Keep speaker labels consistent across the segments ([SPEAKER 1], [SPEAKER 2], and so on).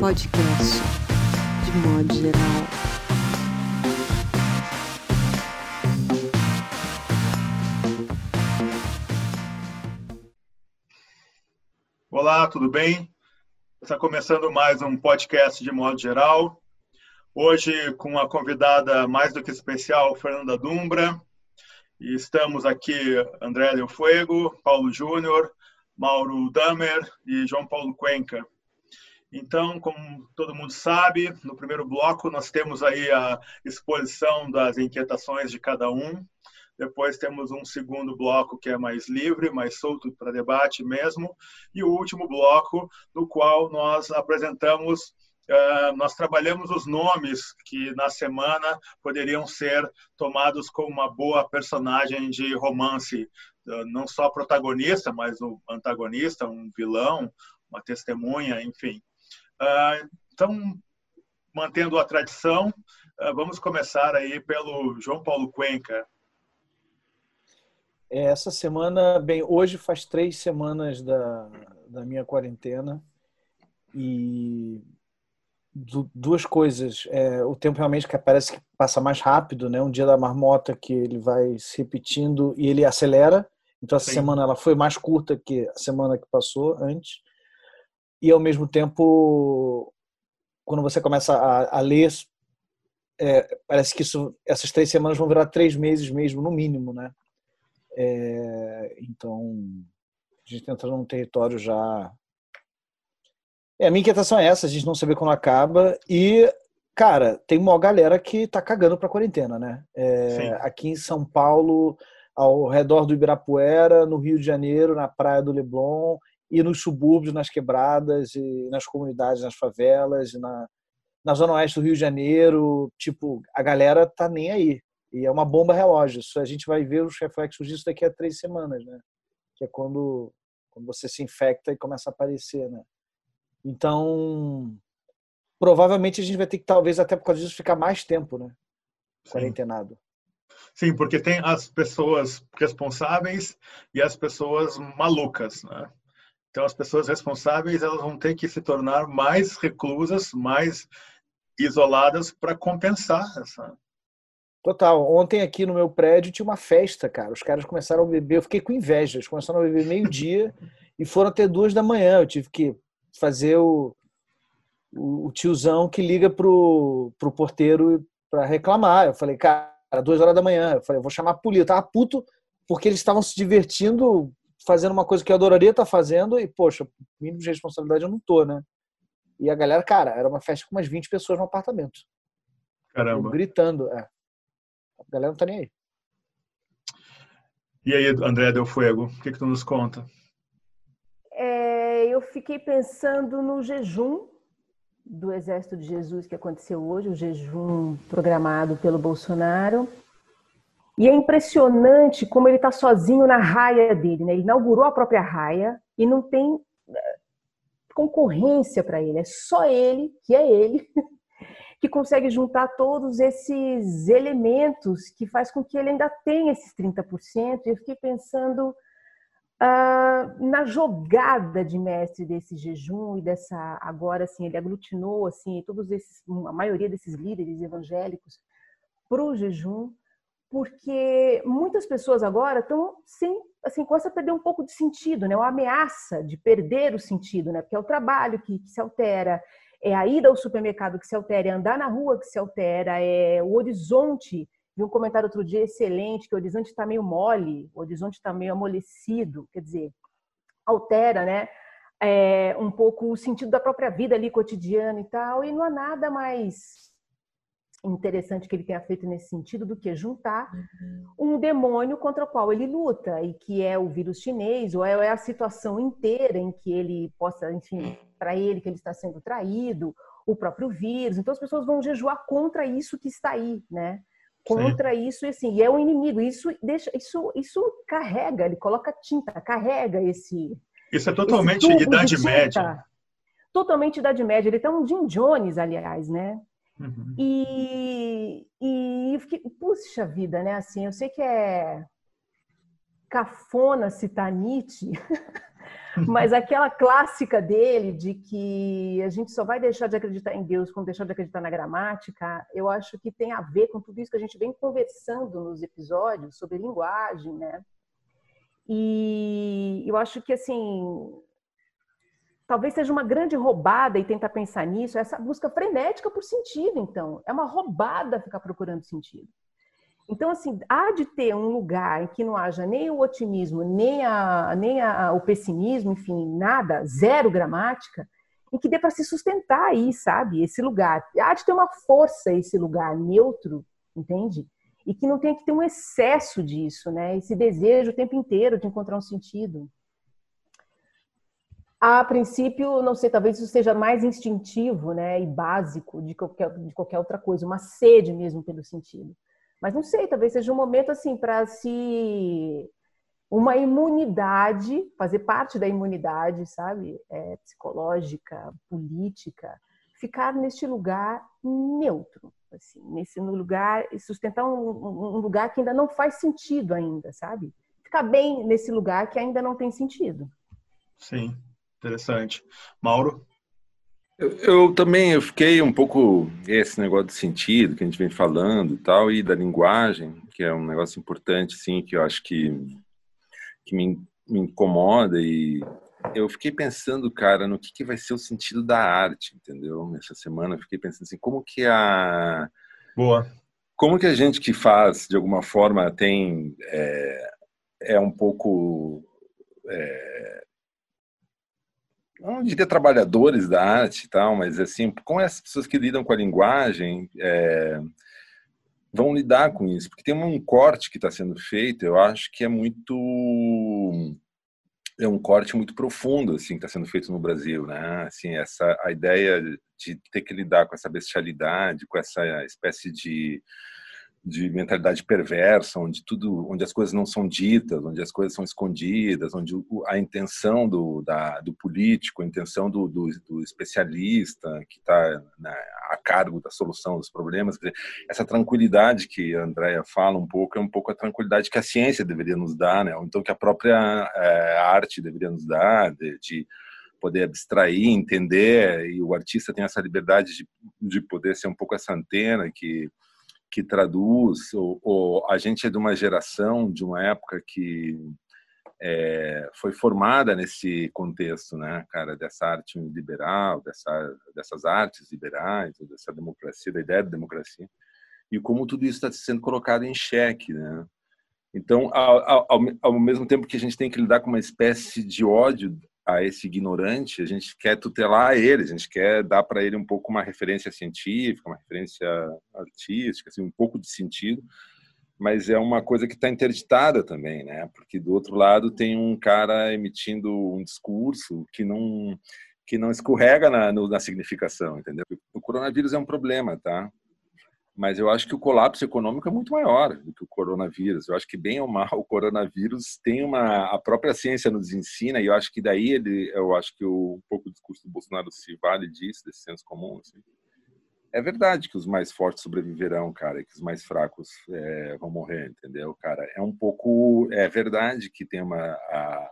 [SPEAKER 1] podcast, de modo geral.
[SPEAKER 2] Olá, tudo bem? Está começando mais um podcast de modo geral. Hoje com uma convidada mais do que especial, Fernanda Dumbra. E estamos aqui André Del Fuego, Paulo Júnior, Mauro Damer e João Paulo Cuenca. Então, como todo mundo sabe, no primeiro bloco nós temos aí a exposição das inquietações de cada um. Depois temos um segundo bloco que é mais livre, mais solto para debate mesmo. E o último bloco, no qual nós apresentamos Uh, nós trabalhamos os nomes que na semana poderiam ser tomados como uma boa personagem de romance, uh, não só protagonista, mas o antagonista, um vilão, uma testemunha, enfim. Uh, então, mantendo a tradição, vamos começar aí pelo João Paulo Cuenca.
[SPEAKER 3] É, essa semana, bem, hoje faz três semanas da, da minha quarentena e duas coisas. É, o tempo realmente que parece que passa mais rápido, né? Um dia da marmota que ele vai se repetindo e ele acelera. Então essa Sim. semana ela foi mais curta que a semana que passou antes. E ao mesmo tempo, quando você começa a, a ler, é, parece que isso, essas três semanas vão virar três meses mesmo, no mínimo, né? É, então a gente entra num território já é, a minha inquietação é essa, a gente não saber quando acaba. E, cara, tem uma galera que tá cagando pra quarentena, né? É, aqui em São Paulo, ao redor do Ibirapuera, no Rio de Janeiro, na praia do Leblon, e nos subúrbios, nas quebradas, e nas comunidades, nas favelas, na, na zona oeste do Rio de Janeiro. Tipo, a galera tá nem aí. E é uma bomba relógio. Isso a gente vai ver os reflexos disso daqui a três semanas, né? Que é quando, quando você se infecta e começa a aparecer, né? Então, provavelmente a gente vai ter que, talvez, até por causa disso, ficar mais tempo, né? Quarentenado.
[SPEAKER 2] Sim, porque tem as pessoas responsáveis e as pessoas malucas, né? Então, as pessoas responsáveis elas vão ter que se tornar mais reclusas, mais isoladas para compensar essa.
[SPEAKER 3] Total. Ontem aqui no meu prédio tinha uma festa, cara. Os caras começaram a beber. Eu fiquei com inveja. Eles começaram a beber meio-dia e foram até duas da manhã. Eu tive que fazer o, o, tiozão que liga pro, pro porteiro para reclamar. Eu falei, cara, duas horas da manhã. Eu falei, eu vou chamar a polícia. Eu tava puto porque eles estavam se divertindo, fazendo uma coisa que eu adoraria estar tá fazendo e, poxa, mínimo de responsabilidade eu não tô, né? E a galera, cara, era uma festa com umas 20 pessoas no apartamento.
[SPEAKER 2] Caramba.
[SPEAKER 3] Gritando, é. A galera não tá nem aí.
[SPEAKER 2] E aí, André Del Fuego, o que, que tu nos conta?
[SPEAKER 4] eu fiquei pensando no jejum do Exército de Jesus que aconteceu hoje, o jejum programado pelo Bolsonaro. E é impressionante como ele está sozinho na raia dele. Né? Ele inaugurou a própria raia e não tem eh, concorrência para ele. É só ele, que é ele, que consegue juntar todos esses elementos que faz com que ele ainda tenha esses 30%. E eu fiquei pensando Uh, na jogada de mestre desse jejum e dessa agora assim ele aglutinou assim todos esses a maioria desses líderes evangélicos para o jejum porque muitas pessoas agora estão sem assim começa a perder um pouco de sentido né uma ameaça de perder o sentido né porque é o trabalho que, que se altera é a ida ao supermercado que se altera é andar na rua que se altera é o horizonte Vi um comentário outro dia excelente que o horizonte está meio mole, o horizonte está meio amolecido, quer dizer, altera, né? É, um pouco o sentido da própria vida ali cotidiana e tal, e não há nada mais interessante que ele tenha feito nesse sentido do que juntar uhum. um demônio contra o qual ele luta e que é o vírus chinês ou é a situação inteira em que ele possa, enfim, para ele que ele está sendo traído, o próprio vírus. Então as pessoas vão jejuar contra isso que está aí, né? contra Sim. isso e assim, e é o inimigo. Isso deixa, isso, isso carrega, ele coloca tinta, carrega esse.
[SPEAKER 2] Isso é totalmente Idade Média.
[SPEAKER 4] Totalmente Idade Média. Ele tá um Jim Jones, aliás, né? Uhum. E, e eu fiquei, puxa vida, né? Assim, eu sei que é cafona citar Nietzsche, Mas aquela clássica dele de que a gente só vai deixar de acreditar em Deus quando deixar de acreditar na gramática, eu acho que tem a ver com tudo isso que a gente vem conversando nos episódios sobre linguagem, né? E eu acho que assim, talvez seja uma grande roubada e tentar pensar nisso, essa busca frenética por sentido, então. É uma roubada ficar procurando sentido. Então, assim, há de ter um lugar em que não haja nem o otimismo, nem, a, nem a, o pessimismo, enfim, nada, zero gramática, em que dê para se sustentar aí, sabe? Esse lugar. Há de ter uma força esse lugar neutro, entende? E que não tem que ter um excesso disso, né? Esse desejo o tempo inteiro de encontrar um sentido. A princípio, não sei, talvez isso seja mais instintivo, né, e básico de qualquer, de qualquer outra coisa, uma sede mesmo pelo sentido. Mas não sei, talvez seja um momento assim para se uma imunidade, fazer parte da imunidade, sabe, é, psicológica, política, ficar neste lugar neutro, assim, nesse lugar, sustentar um, um, lugar que ainda não faz sentido ainda, sabe? Ficar bem nesse lugar que ainda não tem sentido.
[SPEAKER 2] Sim, interessante. Mauro?
[SPEAKER 5] Eu, eu, também eu fiquei um pouco esse negócio de sentido que a gente vem falando e tal e da linguagem que é um negócio importante sim que eu acho que que me, me incomoda e eu fiquei pensando cara no que, que vai ser o sentido da arte entendeu nessa semana eu fiquei pensando assim como que a
[SPEAKER 2] boa
[SPEAKER 5] como que a gente que faz de alguma forma tem é, é um pouco é, não diria trabalhadores da arte e tal, mas assim, como essas pessoas que lidam com a linguagem é, vão lidar com isso? Porque tem um corte que está sendo feito, eu acho que é muito é um corte muito profundo assim que está sendo feito no Brasil, né? Assim, essa a ideia de ter que lidar com essa bestialidade, com essa espécie de de mentalidade perversa, onde tudo, onde as coisas não são ditas, onde as coisas são escondidas, onde a intenção do, da, do político, a intenção do, do, do especialista que está né, a cargo da solução dos problemas, dizer, essa tranquilidade que a Andrea fala um pouco é um pouco a tranquilidade que a ciência deveria nos dar, né? Ou então que a própria é, arte deveria nos dar, de, de poder abstrair, entender, e o artista tem essa liberdade de, de poder ser um pouco essa antena que que traduz, ou, ou, a gente é de uma geração, de uma época que é, foi formada nesse contexto, né, cara, dessa arte liberal, dessa, dessas artes liberais, dessa democracia, da ideia de democracia, e como tudo isso está sendo colocado em xeque, né? Então, ao, ao, ao mesmo tempo que a gente tem que lidar com uma espécie de ódio a esse ignorante, a gente quer tutelar ele, a gente quer dar para ele um pouco uma referência científica, uma referência artística, assim, um pouco de sentido, mas é uma coisa que está interditada também, né? Porque do outro lado tem um cara emitindo um discurso que não que não escorrega na, na significação, entendeu? O coronavírus é um problema, tá? Mas eu acho que o colapso econômico é muito maior do que o coronavírus. Eu acho que bem ou mal o coronavírus tem uma a própria ciência nos ensina e eu acho que daí ele eu acho que o, um pouco o discurso do Bolsonaro se vale disso, desse senso comum. Assim. É verdade que os mais fortes sobreviverão, cara, e que os mais fracos é, vão morrer, entendeu, cara? É um pouco é verdade que tem uma a,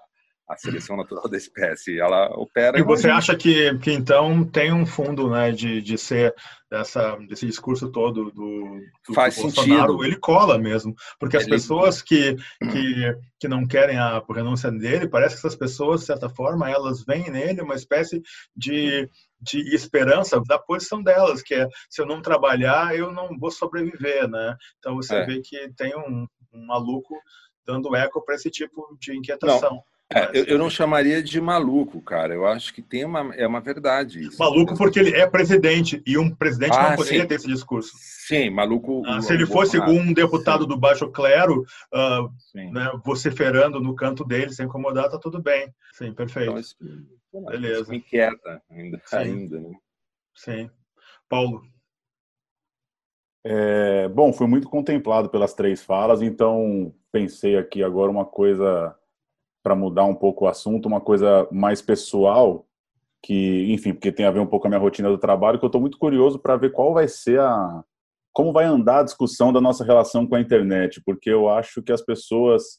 [SPEAKER 5] a seleção natural da espécie, ela opera.
[SPEAKER 2] E você acha que, que então tem um fundo, né, de, de ser dessa, desse discurso todo do, do
[SPEAKER 5] faz do sentido,
[SPEAKER 2] ele cola mesmo, porque as ele... pessoas que, que que não querem a renúncia dele, parece que essas pessoas, de certa forma, elas veem nele uma espécie de de esperança da posição delas, que é se eu não trabalhar, eu não vou sobreviver, né? Então você é. vê que tem um, um maluco dando eco para esse tipo de inquietação. Não.
[SPEAKER 5] É, eu, eu, não chamaria de maluco, cara. Eu acho que tem uma, é uma verdade isso.
[SPEAKER 2] Maluco porque ele é presidente e um presidente ah, não poderia sim. ter esse discurso.
[SPEAKER 5] Sim, maluco.
[SPEAKER 2] Ah, se ele fosse um deputado sim. do baixo clero, uh, né, vociferando no canto dele, sem incomodar, tá tudo bem. Sim, perfeito. Então, isso, Beleza. Isso
[SPEAKER 5] me inquieta ainda, sim. ainda né?
[SPEAKER 2] Sim. Paulo.
[SPEAKER 6] É, bom, fui muito contemplado pelas três falas, então pensei aqui agora uma coisa para mudar um pouco o assunto, uma coisa mais pessoal, que, enfim, porque tem a ver um pouco com a minha rotina do trabalho, que eu estou muito curioso para ver qual vai ser a. como vai andar a discussão da nossa relação com a internet, porque eu acho que as pessoas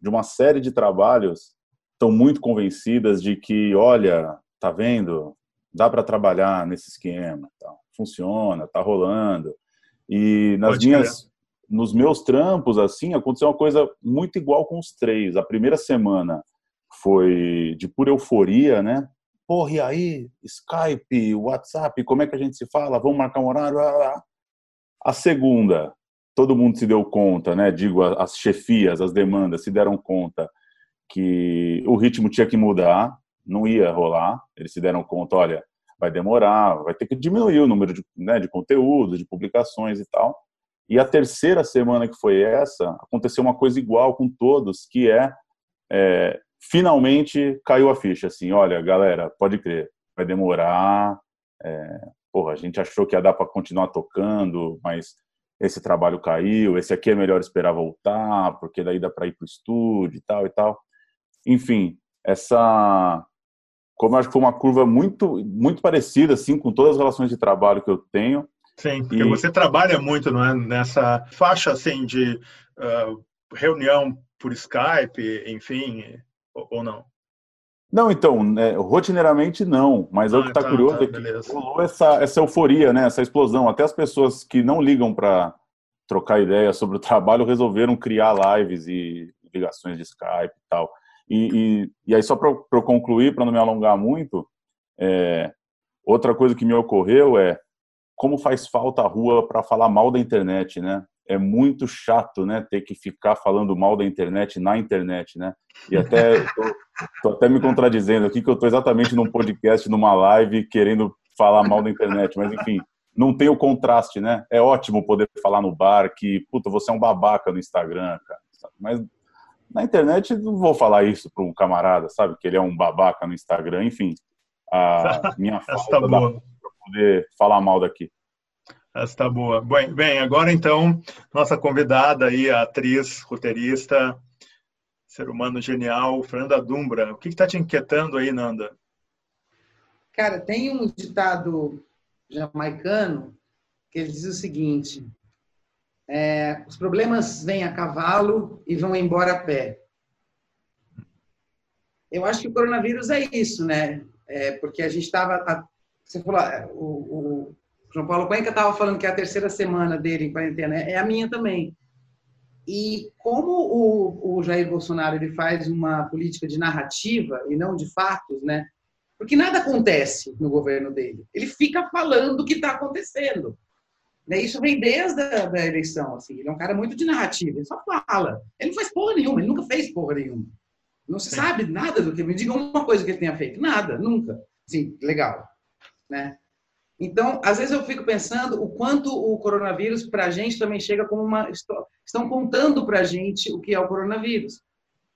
[SPEAKER 6] de uma série de trabalhos estão muito convencidas de que, olha, tá vendo, dá para trabalhar nesse esquema, tá? funciona, tá rolando. E nas Pode minhas, nos meus trampos, assim, aconteceu uma coisa muito igual com os três. A primeira semana foi de pura euforia, né? Porra, e aí? Skype, WhatsApp, como é que a gente se fala? Vamos marcar um horário? A segunda, todo mundo se deu conta, né? Digo, as chefias, as demandas se deram conta que o ritmo tinha que mudar, não ia rolar. Eles se deram conta, olha, vai demorar, vai ter que diminuir o número de, né, de conteúdos, de publicações e tal. E a terceira semana que foi essa, aconteceu uma coisa igual com todos, que é, é finalmente caiu a ficha, assim, olha, galera, pode crer, vai demorar, é, porra, a gente achou que ia dar para continuar tocando, mas esse trabalho caiu, esse aqui é melhor esperar voltar, porque daí dá para ir para o estúdio e tal e tal. Enfim, essa como eu acho que foi uma curva muito muito parecida assim com todas as relações de trabalho que eu tenho.
[SPEAKER 2] Sim, porque e... você trabalha muito não é? nessa faixa assim de uh, reunião por Skype, enfim, ou, ou não?
[SPEAKER 6] Não, então, né, rotineiramente não, mas ah, é o que está ah, tá, curioso tá, é que rolou essa, essa euforia, né, essa explosão. Até as pessoas que não ligam para trocar ideia sobre o trabalho resolveram criar lives e ligações de Skype e tal. E, e, e aí, só para eu concluir, para não me alongar muito, é, outra coisa que me ocorreu é como faz falta a rua para falar mal da internet, né? é muito chato, né, ter que ficar falando mal da internet na internet, né? E até tô, tô até me contradizendo aqui que eu tô exatamente num podcast, numa live querendo falar mal da internet, mas enfim, não tem o contraste, né? É ótimo poder falar no bar que, puta, você é um babaca no Instagram, cara. Mas na internet não vou falar isso para um camarada, sabe? Que ele é um babaca no Instagram, enfim. A minha falta tá para poder falar mal daqui.
[SPEAKER 2] Essa tá boa. Bem, bem, agora então, nossa convidada aí, a atriz, roteirista, ser humano genial, Fernanda Dumbra. O que está te inquietando aí, Nanda?
[SPEAKER 7] Cara, tem um ditado jamaicano que ele diz o seguinte: é, os problemas vêm a cavalo e vão embora a pé. Eu acho que o coronavírus é isso, né? É, porque a gente estava. Você falou, é, o, o João Paulo Cuenca estava falando que é a terceira semana dele em quarentena, é a minha também. E como o, o, Jair Bolsonaro ele faz uma política de narrativa e não de fatos, né? Porque nada acontece no governo dele. Ele fica falando o que está acontecendo. Né? Isso vem desde a da eleição. Assim. Ele é um cara muito de narrativa. Ele só fala. Ele não faz porra nenhuma. Ele nunca fez porra nenhuma. Não se Sim. sabe nada do que. Me diga uma coisa que ele tenha feito. Nada. Nunca. Sim, legal. Né? Então, às vezes eu fico pensando o quanto o coronavírus para a gente também chega como uma. Estão contando para a gente o que é o coronavírus.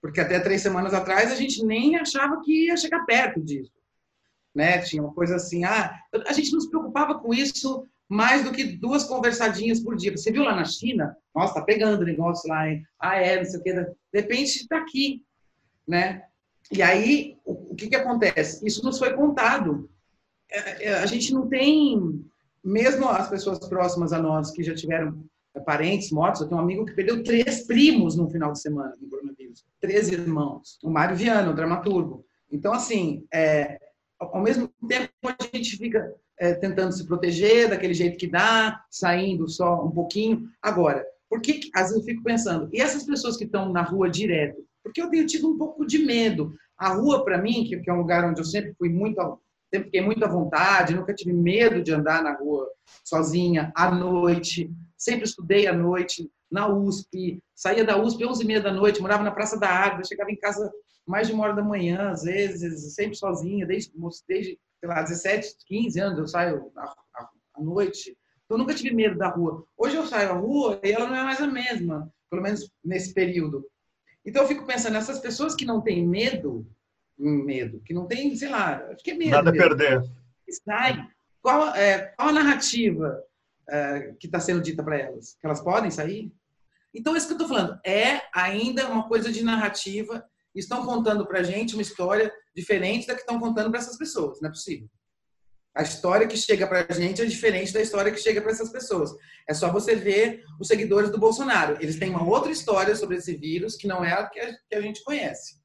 [SPEAKER 7] Porque até três semanas atrás a gente nem achava que ia chegar perto disso. Né? Tinha uma coisa assim, ah, a gente não se preocupava com isso mais do que duas conversadinhas por dia. Você viu lá na China? Nossa, tá pegando negócio lá, hein? Ah, é, não sei o quê. De repente está aqui, né? E aí, o que que acontece? Isso nos foi contado a gente não tem, mesmo as pessoas próximas a nós que já tiveram parentes mortos, eu tenho um amigo que perdeu três primos no final de semana com coronavírus, três irmãos, o Mário Viana, o dramaturgo. Então, assim, é, ao mesmo tempo a gente fica é, tentando se proteger daquele jeito que dá, saindo só um pouquinho. Agora, por que, às vezes eu fico pensando, e essas pessoas que estão na rua direto? Porque eu tenho tido um pouco de medo. A rua, para mim, que, que é um lugar onde eu sempre fui muito sempre fiquei muito à vontade, nunca tive medo de andar na rua sozinha, à noite, sempre estudei à noite, na USP, saía da USP 11 e meia da noite, morava na Praça da Água, chegava em casa mais de uma hora da manhã, às vezes, sempre sozinha, desde, desde sei lá, 17, 15 anos eu saio à, noite, então nunca tive medo da rua. Hoje eu saio à rua e ela não é mais a mesma, pelo menos nesse período. Então eu fico pensando, essas pessoas que não têm medo, medo, que não tem, sei lá, acho que é medo.
[SPEAKER 2] Nada a perder.
[SPEAKER 7] Sai. Qual, é, qual a narrativa é, que está sendo dita para elas? Que elas podem sair? Então, é isso que eu estou falando. É ainda uma coisa de narrativa. Estão contando para a gente uma história diferente da que estão contando para essas pessoas. Não é possível. A história que chega para a gente é diferente da história que chega para essas pessoas. É só você ver os seguidores do Bolsonaro. Eles têm uma outra história sobre esse vírus que não é a, que a gente conhece.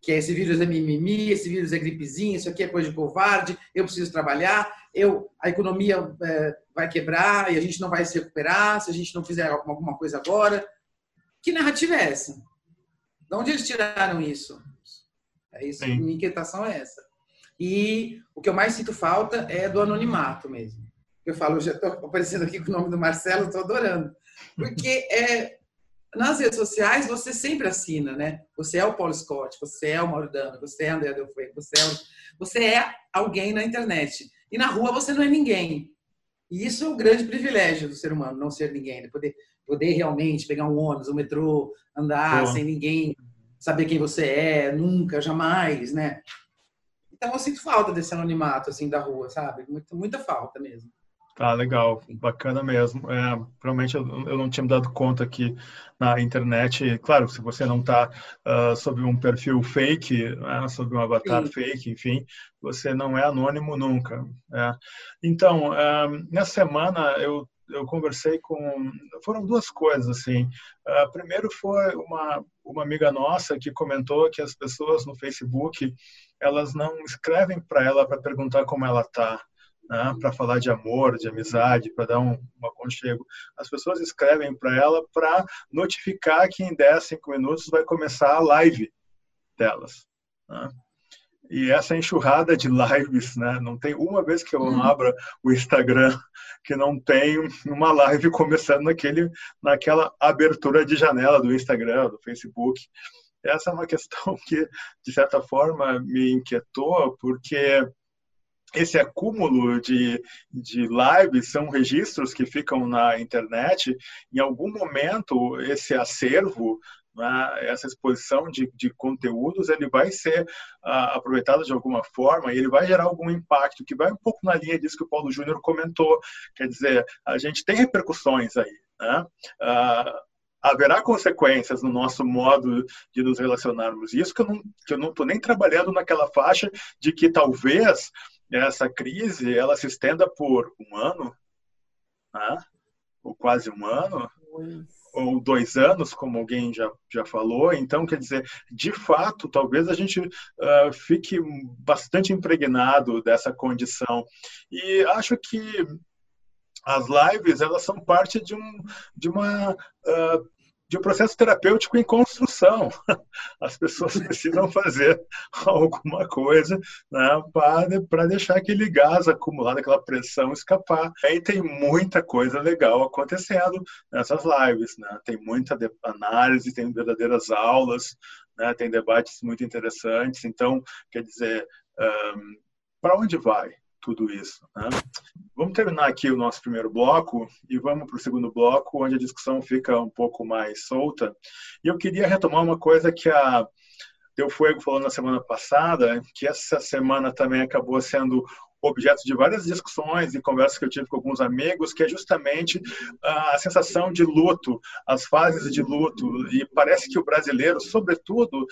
[SPEAKER 7] Que esse vírus é mimimi, esse vírus é gripezinha, isso aqui é coisa de covarde, eu preciso trabalhar, eu, a economia é, vai quebrar e a gente não vai se recuperar se a gente não fizer alguma coisa agora. Que narrativa é essa? De onde eles tiraram isso? É isso, Sim. minha inquietação é essa. E o que eu mais sinto falta é do anonimato mesmo. Eu falo, eu já estou aparecendo aqui com o nome do Marcelo, estou adorando. Porque é, nas redes sociais você sempre assina, né? Você é o Paulo Scott, você é o Mauro Dano, você é o André Del Fuego, você é, o... você é alguém na internet. E na rua você não é ninguém. E isso é o grande privilégio do ser humano, não ser ninguém, né? poder, poder realmente pegar um ônibus, um metrô, andar sem ninguém saber quem você é, nunca, jamais, né? Então eu sinto falta desse anonimato assim da rua, sabe? Muita, muita falta mesmo.
[SPEAKER 2] Tá, legal, bacana mesmo. É, realmente eu, eu, não tinha me dado conta que na internet, claro, se você não está uh, sob um perfil fake, né, sob um avatar Sim. fake, enfim, você não é anônimo nunca. É. Então, uh, nessa semana eu eu conversei com foram duas coisas assim uh, primeiro foi uma uma amiga nossa que comentou que as pessoas no Facebook elas não escrevem para ela para perguntar como ela está né, para falar de amor, de amizade, para dar um, um aconchego. As pessoas escrevem para ela para notificar que em 10, 5 minutos vai começar a live delas. Né? E essa enxurrada de lives, né? Não tem uma vez que eu hum. abra o Instagram que não tem uma live começando naquele, naquela abertura de janela do Instagram, do Facebook. Essa é uma questão que, de certa forma, me inquietou, porque esse acúmulo de, de lives são registros que ficam na internet. Em algum momento, esse acervo, né, essa exposição de, de conteúdos, ele vai ser uh, aproveitado de alguma forma e ele vai gerar algum impacto, que vai um pouco na linha disso que o Paulo Júnior comentou. Quer dizer, a gente tem repercussões aí. Né? Uh, haverá consequências no nosso modo de nos relacionarmos. Isso que eu não estou nem trabalhando naquela faixa de que talvez essa crise ela se estenda por um ano, né? ou quase um ano, ou dois anos, como alguém já, já falou. Então, quer dizer, de fato, talvez a gente uh, fique bastante impregnado dessa condição. E acho que as lives elas são parte de, um, de uma uh, de um processo terapêutico em construção. As pessoas precisam fazer alguma coisa né, para deixar aquele gás acumulado, aquela pressão escapar. E tem muita coisa legal acontecendo nessas lives. Né? Tem muita análise, tem verdadeiras aulas, né? tem debates muito interessantes. Então, quer dizer, um, para onde vai? Tudo isso. Né? Vamos terminar aqui o nosso primeiro bloco e vamos para o segundo bloco, onde a discussão fica um pouco mais solta. E eu queria retomar uma coisa que a Deu Fuego falou na semana passada, que essa semana também acabou sendo objeto de várias discussões e conversas que eu tive com alguns amigos, que é justamente a sensação de luto, as fases de luto. E parece que o brasileiro, sobretudo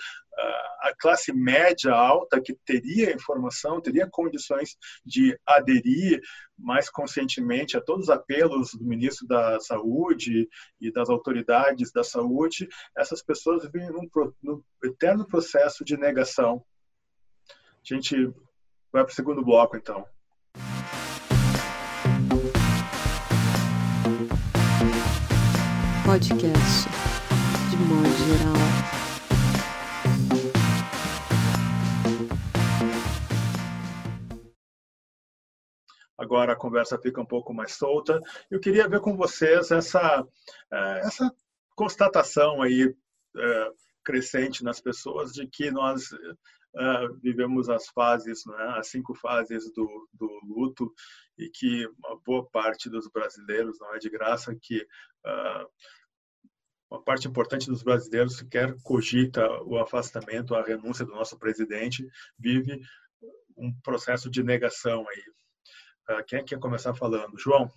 [SPEAKER 2] a classe média alta, que teria informação, teria condições de aderir mais conscientemente a todos os apelos do ministro da Saúde e das autoridades da saúde, essas pessoas vivem num, num eterno processo de negação. A gente Vai para o segundo bloco, então.
[SPEAKER 1] Podcast, de modo geral.
[SPEAKER 2] Agora a conversa fica um pouco mais solta. Eu queria ver com vocês essa, eh, essa constatação aí eh, crescente nas pessoas de que nós uh, vivemos as fases, né, as cinco fases do, do luto e que uma boa parte dos brasileiros, não é de graça, que uh, uma parte importante dos brasileiros sequer cogita o afastamento, a renúncia do nosso presidente, vive um processo de negação aí. Uh, quem é quer começar falando? João?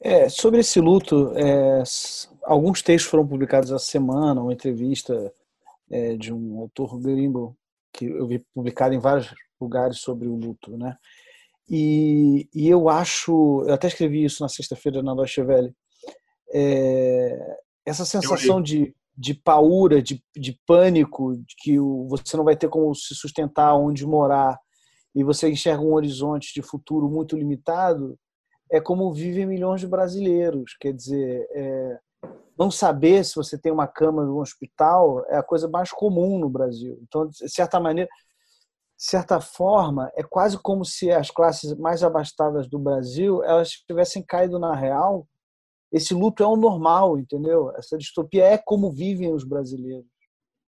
[SPEAKER 3] É, sobre esse luto, é, alguns textos foram publicados essa semana, uma entrevista é, de um autor gringo que eu vi publicado em vários lugares sobre o luto, né? E, e eu acho, eu até escrevi isso na sexta-feira na Deutsche Welle, é, essa sensação de de paura, de, de pânico, de que você não vai ter como se sustentar, onde morar, e você enxerga um horizonte de futuro muito limitado, é como vivem milhões de brasileiros. Quer dizer, é, não saber se você tem uma cama no hospital é a coisa mais comum no Brasil. Então, de certa maneira, de certa forma, é quase como se as classes mais abastadas do Brasil elas tivessem caído na real. Esse luto é o normal, entendeu? Essa distopia é como vivem os brasileiros,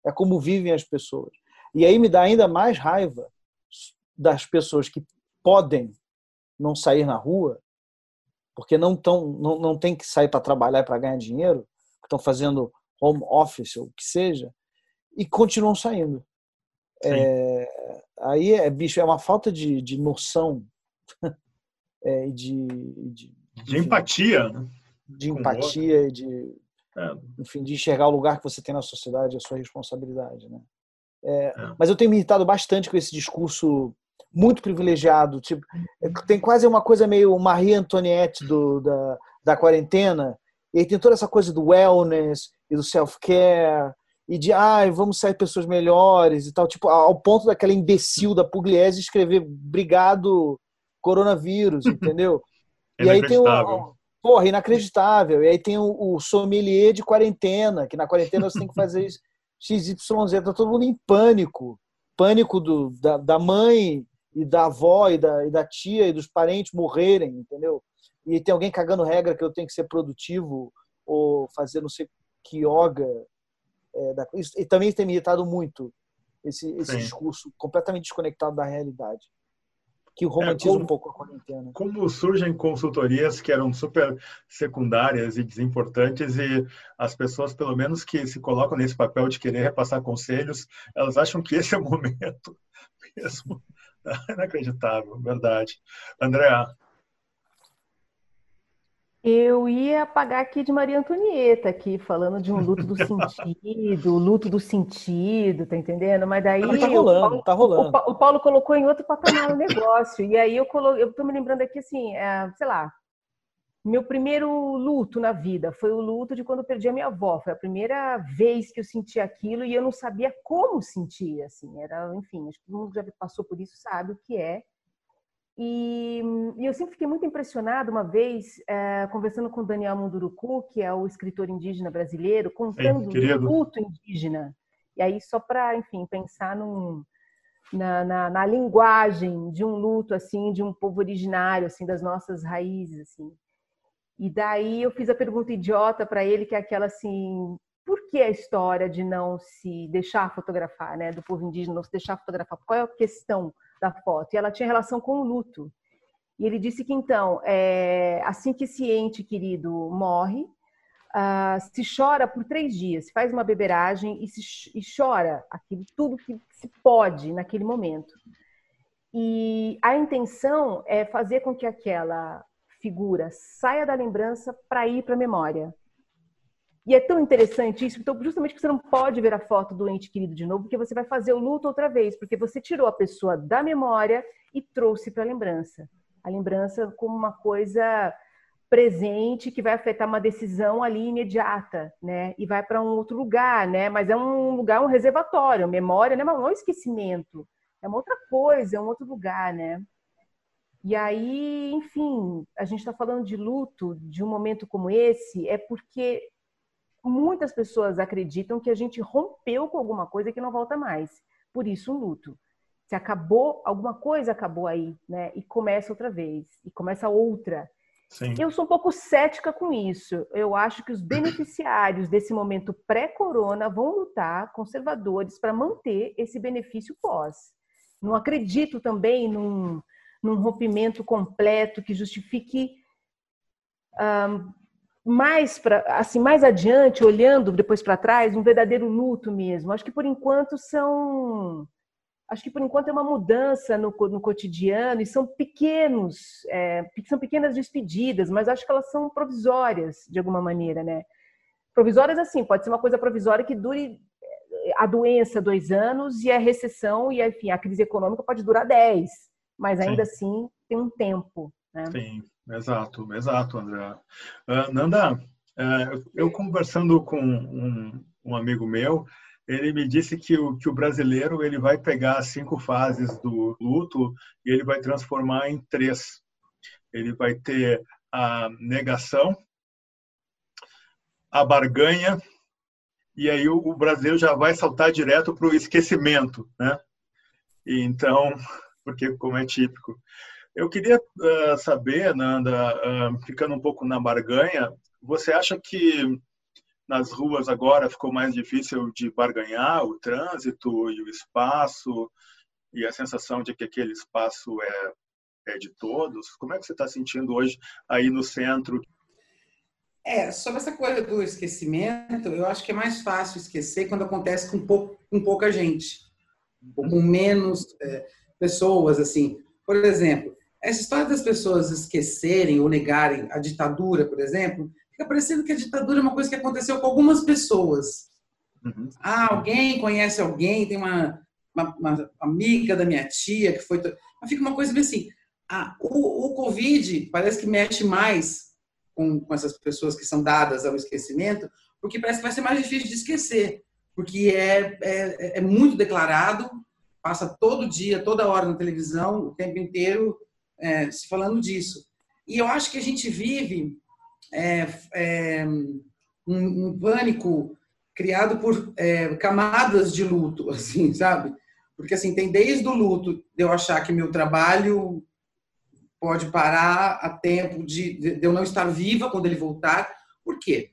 [SPEAKER 3] é como vivem as pessoas. E aí me dá ainda mais raiva das pessoas que podem não sair na rua, porque não tão, não, não tem que sair para trabalhar para ganhar dinheiro, estão fazendo home office ou o que seja, e continuam saindo. É, aí é bicho, é uma falta de, de noção é, de, de,
[SPEAKER 2] de empatia, né?
[SPEAKER 3] de empatia e de é. enfim de enxergar o lugar que você tem na sociedade, a sua responsabilidade, né? É, é. mas eu tenho me irritado bastante com esse discurso muito privilegiado, tipo é tem quase uma coisa meio Marie Antoinette do, da, da quarentena, e tem toda essa coisa do wellness e do self-care e de ah, vamos sair pessoas melhores e tal, tipo, ao ponto daquela imbecil da Pugliese escrever obrigado coronavírus, entendeu?
[SPEAKER 2] e aí tem o
[SPEAKER 3] porra, inacreditável. E aí tem o, o sommelier de quarentena, que na quarentena você tem que fazer XYZ, tá todo mundo em pânico. Pânico do, da, da mãe e da avó e da, e da tia e dos parentes morrerem, entendeu? E tem alguém cagando regra que eu tenho que ser produtivo ou fazer não sei que yoga é, da, e também tem me irritado muito esse, esse discurso completamente desconectado da realidade que romantiza é, como, um pouco a quarentena.
[SPEAKER 2] Como surgem consultorias que eram super secundárias e desimportantes e as pessoas, pelo menos que se colocam nesse papel de querer repassar conselhos, elas acham que esse é o momento mesmo. Inacreditável, verdade. André,
[SPEAKER 4] eu ia pagar aqui de Maria Antonieta, aqui, falando de um luto do sentido, luto do sentido, tá entendendo? Mas daí.
[SPEAKER 3] Mas tá rolando, Paulo, tá rolando.
[SPEAKER 4] O, o, Paulo colocou em outro patamar o negócio. E aí eu colo... eu tô me lembrando aqui assim, é, sei lá, meu primeiro luto na vida foi o luto de quando eu perdi a minha avó. Foi a primeira vez que eu senti aquilo e eu não sabia como sentir, assim. Era, enfim, acho que todo mundo já passou por isso sabe o que é. E, e, eu sempre fiquei muito impressionada uma vez, é, conversando com o Daniel Munduruku, que é o escritor indígena brasileiro, contando o luto indígena. E aí, só para, enfim, pensar num, na, na, na, linguagem de um luto, assim, de um povo originário, assim, das nossas raízes, assim. E daí eu fiz a pergunta idiota para ele, que é aquela assim, por que a história de não se deixar fotografar, né, do povo indígena não se deixar fotografar? Qual é a questão? Da foto, e ela tinha relação com o luto. E ele disse que, então, é, assim que esse ente querido morre, uh, se chora por três dias, se faz uma beberagem e, se, e chora aquilo, tudo que se pode naquele momento. E a intenção é fazer com que aquela figura saia da lembrança para ir para a memória. E é tão interessante isso, então, justamente que você não pode ver a foto do ente querido de novo, porque você vai fazer o luto outra vez, porque você tirou a pessoa da memória e trouxe para a lembrança. A lembrança como uma coisa presente que vai afetar uma decisão ali imediata, né? E vai para um outro lugar, né? Mas é um lugar, um reservatório, memória, né? Mas não é um esquecimento, é uma outra coisa, é um outro lugar, né? E aí, enfim, a gente está falando de luto, de um momento como esse, é porque muitas pessoas acreditam que a gente rompeu com alguma coisa que não volta mais. Por isso, um luto. Se acabou, alguma coisa acabou aí, né? E começa outra vez, e começa outra. Sim. Eu sou um pouco cética com isso. Eu acho que os beneficiários desse momento pré-corona vão lutar, conservadores, para manter esse benefício pós. Não acredito também num, num rompimento completo que justifique um, mais para assim mais adiante olhando depois para trás um verdadeiro luto mesmo acho que por enquanto são acho que por enquanto é uma mudança no, no cotidiano e são pequenos é, são pequenas despedidas mas acho que elas são provisórias de alguma maneira né provisórias assim pode ser uma coisa provisória que dure é, a doença dois anos e a recessão e enfim a crise econômica pode durar dez mas ainda Sim. assim tem um tempo né?
[SPEAKER 2] Sim. Exato, exato, André. Uh, Nanda, uh, eu conversando com um, um amigo meu, ele me disse que o, que o brasileiro ele vai pegar as cinco fases do luto e ele vai transformar em três. Ele vai ter a negação, a barganha e aí o, o brasileiro já vai saltar direto para o esquecimento, né? E então, porque como é típico. Eu queria uh, saber, Nanda, uh, ficando um pouco na barganha, você acha que nas ruas agora ficou mais difícil de barganhar o trânsito e o espaço e a sensação de que aquele espaço é, é de todos? Como é que você está sentindo hoje aí no centro?
[SPEAKER 7] É, sobre essa coisa do esquecimento, eu acho que é mais fácil esquecer quando acontece com, pouco, com pouca gente, ou com menos é, pessoas, assim. Por exemplo, essa história das pessoas esquecerem ou negarem a ditadura, por exemplo, fica parecendo que a ditadura é uma coisa que aconteceu com algumas pessoas. Uhum. Ah, alguém conhece alguém, tem uma, uma, uma, amiga da minha tia que foi. Mas fica uma coisa bem assim. Ah, o, o Covid parece que mexe mais com, com essas pessoas que são dadas ao esquecimento, porque parece que vai ser mais difícil de esquecer, porque é, é, é muito declarado, passa todo dia, toda hora na televisão, o tempo inteiro é, se falando disso. E eu acho que a gente vive é, é, um, um, pânico criado por é, camadas de luto, assim, sabe? Porque assim tem desde o luto de eu achar que meu trabalho pode parar a tempo de, de eu não estar viva quando ele voltar. Por quê?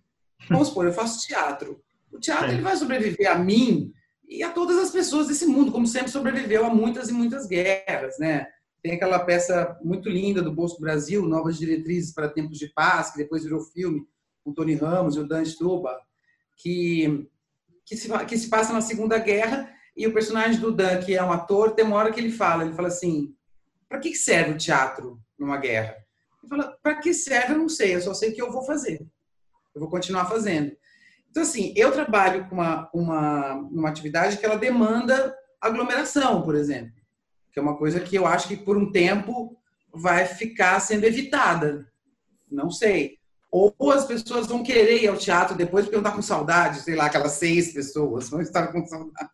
[SPEAKER 7] Vamos supor, eu faço teatro. O teatro ele vai sobreviver a mim e a todas as pessoas desse mundo, como sempre sobreviveu a muitas e muitas guerras, né? Tem aquela peça muito linda do Bosco Brasil, Novas Diretrizes para Tempos de Paz, que depois virou filme, com Tony Ramos e o Dan Struba, que, que, se, que se passa na Segunda Guerra, e o personagem do Dan, que é um ator, tem uma hora que ele fala, ele fala assim, para que serve o teatro numa guerra? Ele fala, para que serve eu não sei, eu só sei que eu vou fazer. Eu vou continuar fazendo. Então, assim, eu trabalho com uma, uma, uma atividade que ela demanda aglomeração, por exemplo que é uma coisa que eu acho que por um tempo vai ficar sendo evitada. Não sei. Ou as pessoas vão querer ir ao teatro depois porque não estar com saudade, sei lá, aquelas seis pessoas vão estar com saudade.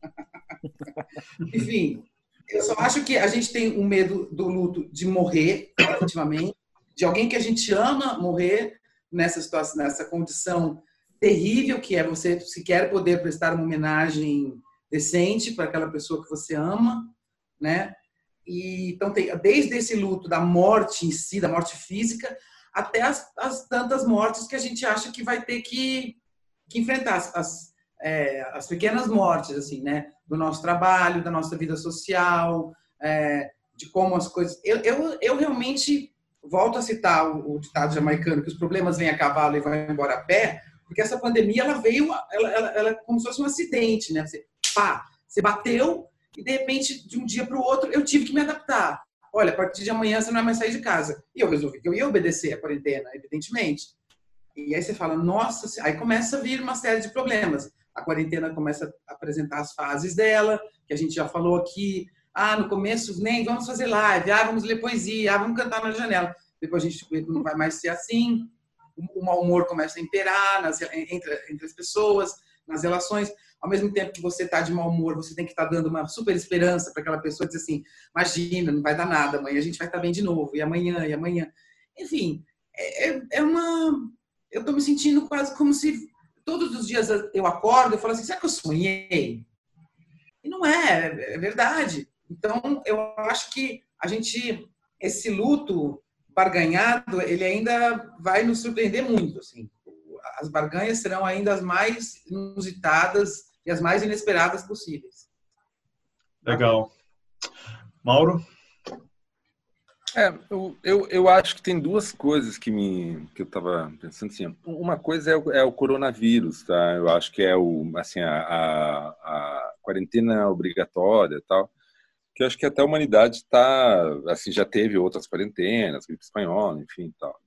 [SPEAKER 7] Enfim, eu só acho que a gente tem um medo do luto de morrer, efetivamente, de alguém que a gente ama morrer nessa situação, nessa condição terrível que é você sequer poder prestar uma homenagem decente para aquela pessoa que você ama, né? E, então, tem, desde esse luto da morte em si, da morte física, até as, as tantas mortes que a gente acha que vai ter que, que enfrentar, as, as, é, as, pequenas mortes, assim, né? Do nosso trabalho, da nossa vida social, é, de como as coisas... Eu, eu, eu realmente volto a citar o, o, ditado jamaicano, que os problemas vêm a cavalo e vão embora a pé, porque essa pandemia, ela veio, ela, ela, ela é como se fosse um acidente, né? Você, pá, você bateu, e de repente, de um dia para o outro, eu tive que me adaptar. Olha, a partir de amanhã você não vai mais sair de casa. E eu resolvi que eu ia obedecer a quarentena, evidentemente. E aí você fala, nossa, aí começa a vir uma série de problemas. A quarentena começa a apresentar as fases dela, que a gente já falou aqui. Ah, no começo, nem vamos fazer live, ah, vamos ler poesia, ah, vamos cantar na janela. Depois a gente não vai mais ser assim. O mau humor começa a imperar nas, entre, entre as pessoas, nas relações ao mesmo tempo que você está de mau humor, você tem que estar tá dando uma super esperança para aquela pessoa dizer assim: imagina, não vai dar nada, amanhã a gente vai estar tá bem de novo, e amanhã, e amanhã. Enfim, é, é, é uma. Eu estou me sentindo quase como se todos os dias eu acordo e falo assim: será que eu sonhei? E não é, é verdade. Então, eu acho que a gente, esse luto barganhado, ele ainda vai nos surpreender muito. Assim. As barganhas serão ainda as mais inusitadas e as mais inesperadas possíveis.
[SPEAKER 2] Legal. Mauro?
[SPEAKER 5] É, eu, eu, eu acho que tem duas coisas que me que eu estava pensando assim. Uma coisa é o, é o, coronavírus, tá? Eu acho que é o assim a, a, a quarentena obrigatória, tal. Que eu acho que até a humanidade está assim já teve outras quarentenas, gripe espanhola, enfim, tal.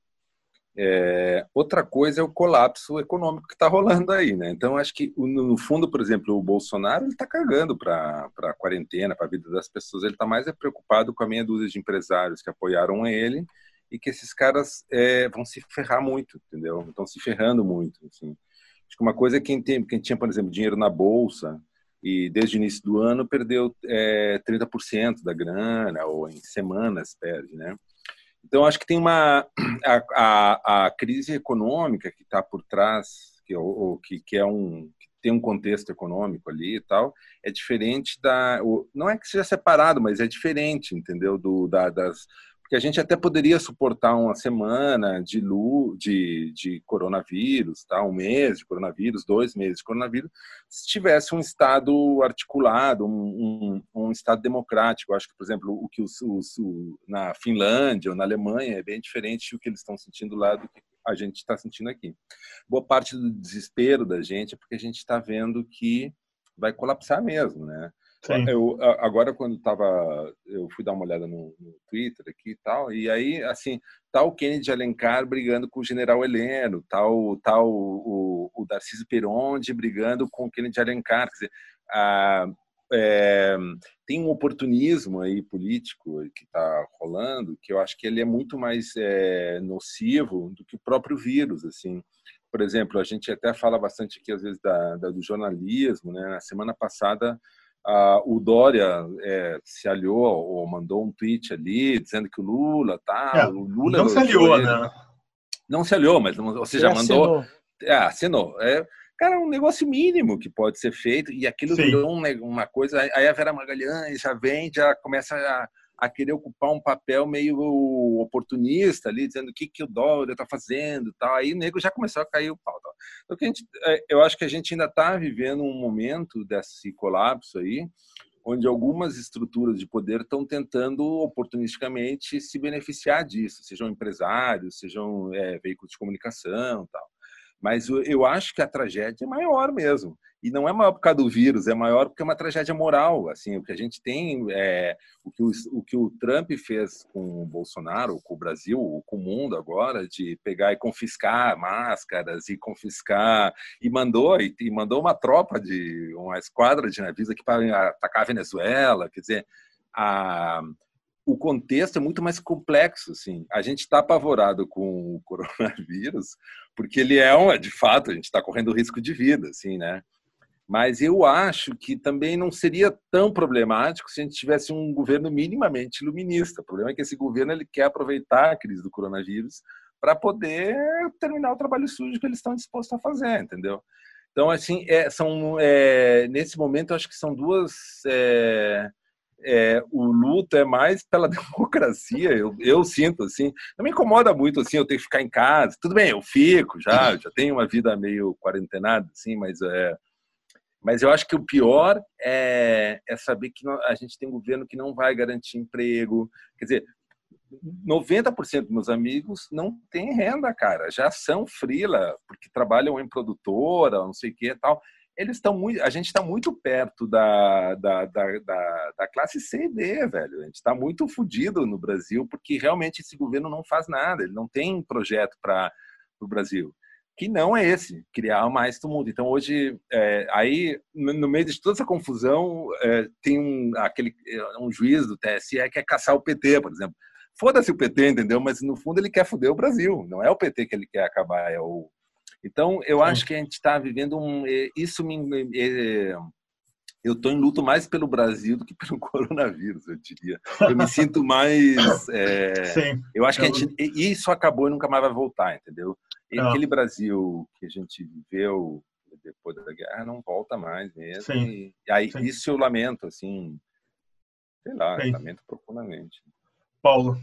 [SPEAKER 5] É, outra coisa é o colapso econômico que está rolando aí, né? Então, acho que, no fundo, por exemplo, o Bolsonaro está cagando para a quarentena, para a vida das pessoas. Ele está mais é preocupado com a meia dúzia de empresários que apoiaram ele e que esses caras é, vão se ferrar muito, entendeu? Estão se ferrando muito, assim. Acho que uma coisa é quem, tem, quem tinha, por exemplo, dinheiro na bolsa e desde o início do ano perdeu é, 30% da grana, ou em semanas perde, né? Então, acho que tem uma. A, a, a crise econômica que está por trás, que, ou, que, que é um. Que tem um contexto econômico ali e tal, é diferente da. Não é que seja separado, mas é diferente, entendeu? Do, da, das, que a gente até poderia suportar uma semana de, lu, de, de coronavírus, tá? um mês de coronavírus, dois meses de coronavírus, se tivesse um Estado articulado, um, um, um Estado democrático. Eu acho que, por exemplo, o que os, os, o, na Finlândia ou na Alemanha é bem diferente do que eles estão sentindo lá do que a gente está sentindo aqui. Boa parte do desespero da gente é porque a gente está vendo que vai colapsar mesmo, né? Sim. Eu, agora, quando tava, eu fui dar uma olhada no, no, Twitter aqui e tal, e aí, assim, tá o Kennedy Alencar brigando com o general Heleno, tá o, tá o, o, o Darcísio Peronde brigando com o Kennedy Alencar. Quer dizer, a, é, tem um oportunismo aí político que está rolando que eu acho que ele é muito mais é, nocivo do que o próprio vírus, assim. Por exemplo, a gente até fala bastante aqui às vezes da, da do jornalismo, né? Na semana passada ah, o Dória é, se aliou ou mandou um tweet ali dizendo que o Lula tá. É, o Lula
[SPEAKER 2] não se aliou, né?
[SPEAKER 5] Não se aliou, mas ou seja, mandou. Assinou. É, assinou. É, cara, um negócio mínimo que pode ser feito e aquilo Sim. virou um, uma coisa. Aí a Vera Magalhães já vem, já começa a a querer ocupar um papel meio oportunista ali, dizendo o que, que o Dória está fazendo tal. Aí o nego já começou a cair o pau. Tal. Então, que a gente, é, eu acho que a gente ainda está vivendo um momento desse colapso aí, onde algumas estruturas de poder estão tentando oportunisticamente se beneficiar disso, sejam empresários, sejam é, veículos de comunicação tal. Mas eu acho que a tragédia é maior mesmo. E não é maior por causa do vírus, é maior porque é uma tragédia moral. Assim, o que a gente tem, é, o, que o, o que o Trump fez com o Bolsonaro, com o Brasil, com o mundo agora, de pegar e confiscar máscaras e confiscar e mandou e, e mandou uma tropa de uma esquadra de navios aqui para atacar a Venezuela. Quer dizer, a o contexto é muito mais complexo, assim. A gente está apavorado com o coronavírus porque ele é um, de fato, a gente está correndo risco de vida, assim, né? Mas eu acho que também não seria tão problemático se a gente tivesse um governo minimamente iluminista. O problema é que esse governo ele quer aproveitar a crise do coronavírus para poder terminar o trabalho sujo que eles estão dispostos a fazer, entendeu? Então, assim, é, são é, nesse momento, acho que são duas é, é, o luto é mais pela democracia, eu, eu sinto assim. Não me incomoda muito assim, eu tenho que ficar em casa. Tudo bem, eu fico já, já tenho uma vida meio quarentenada, assim, mas é. Mas eu acho que o pior é, é saber que a gente tem um governo que não vai garantir emprego. Quer dizer, 90% dos meus amigos não têm renda, cara. Já são frila, porque trabalham em produtora, não sei o que tal eles estão muito. A gente está muito perto da, da, da, da, da classe C e D, velho. A gente está muito fodido no Brasil, porque realmente esse governo não faz nada, ele não tem projeto para o Brasil. Que não é esse, criar mais tumulto. Então, hoje, é, aí, no meio de toda essa confusão, é, tem um, aquele, é, um juiz do TSE que é caçar o PT, por exemplo. Foda-se o PT, entendeu? Mas, no fundo, ele quer foder o Brasil. Não é o PT que ele quer acabar, é o, então, eu acho que a gente está vivendo um. Isso me. Eu estou em luto mais pelo Brasil do que pelo coronavírus, eu diria. Eu me sinto mais. É, Sim. Eu acho que a gente, isso acabou e nunca mais vai voltar, entendeu? E aquele Brasil que a gente viveu depois da guerra não volta mais mesmo. Sim. E, aí, Sim. isso eu lamento, assim. Sei lá, Sim. lamento profundamente.
[SPEAKER 2] Paulo.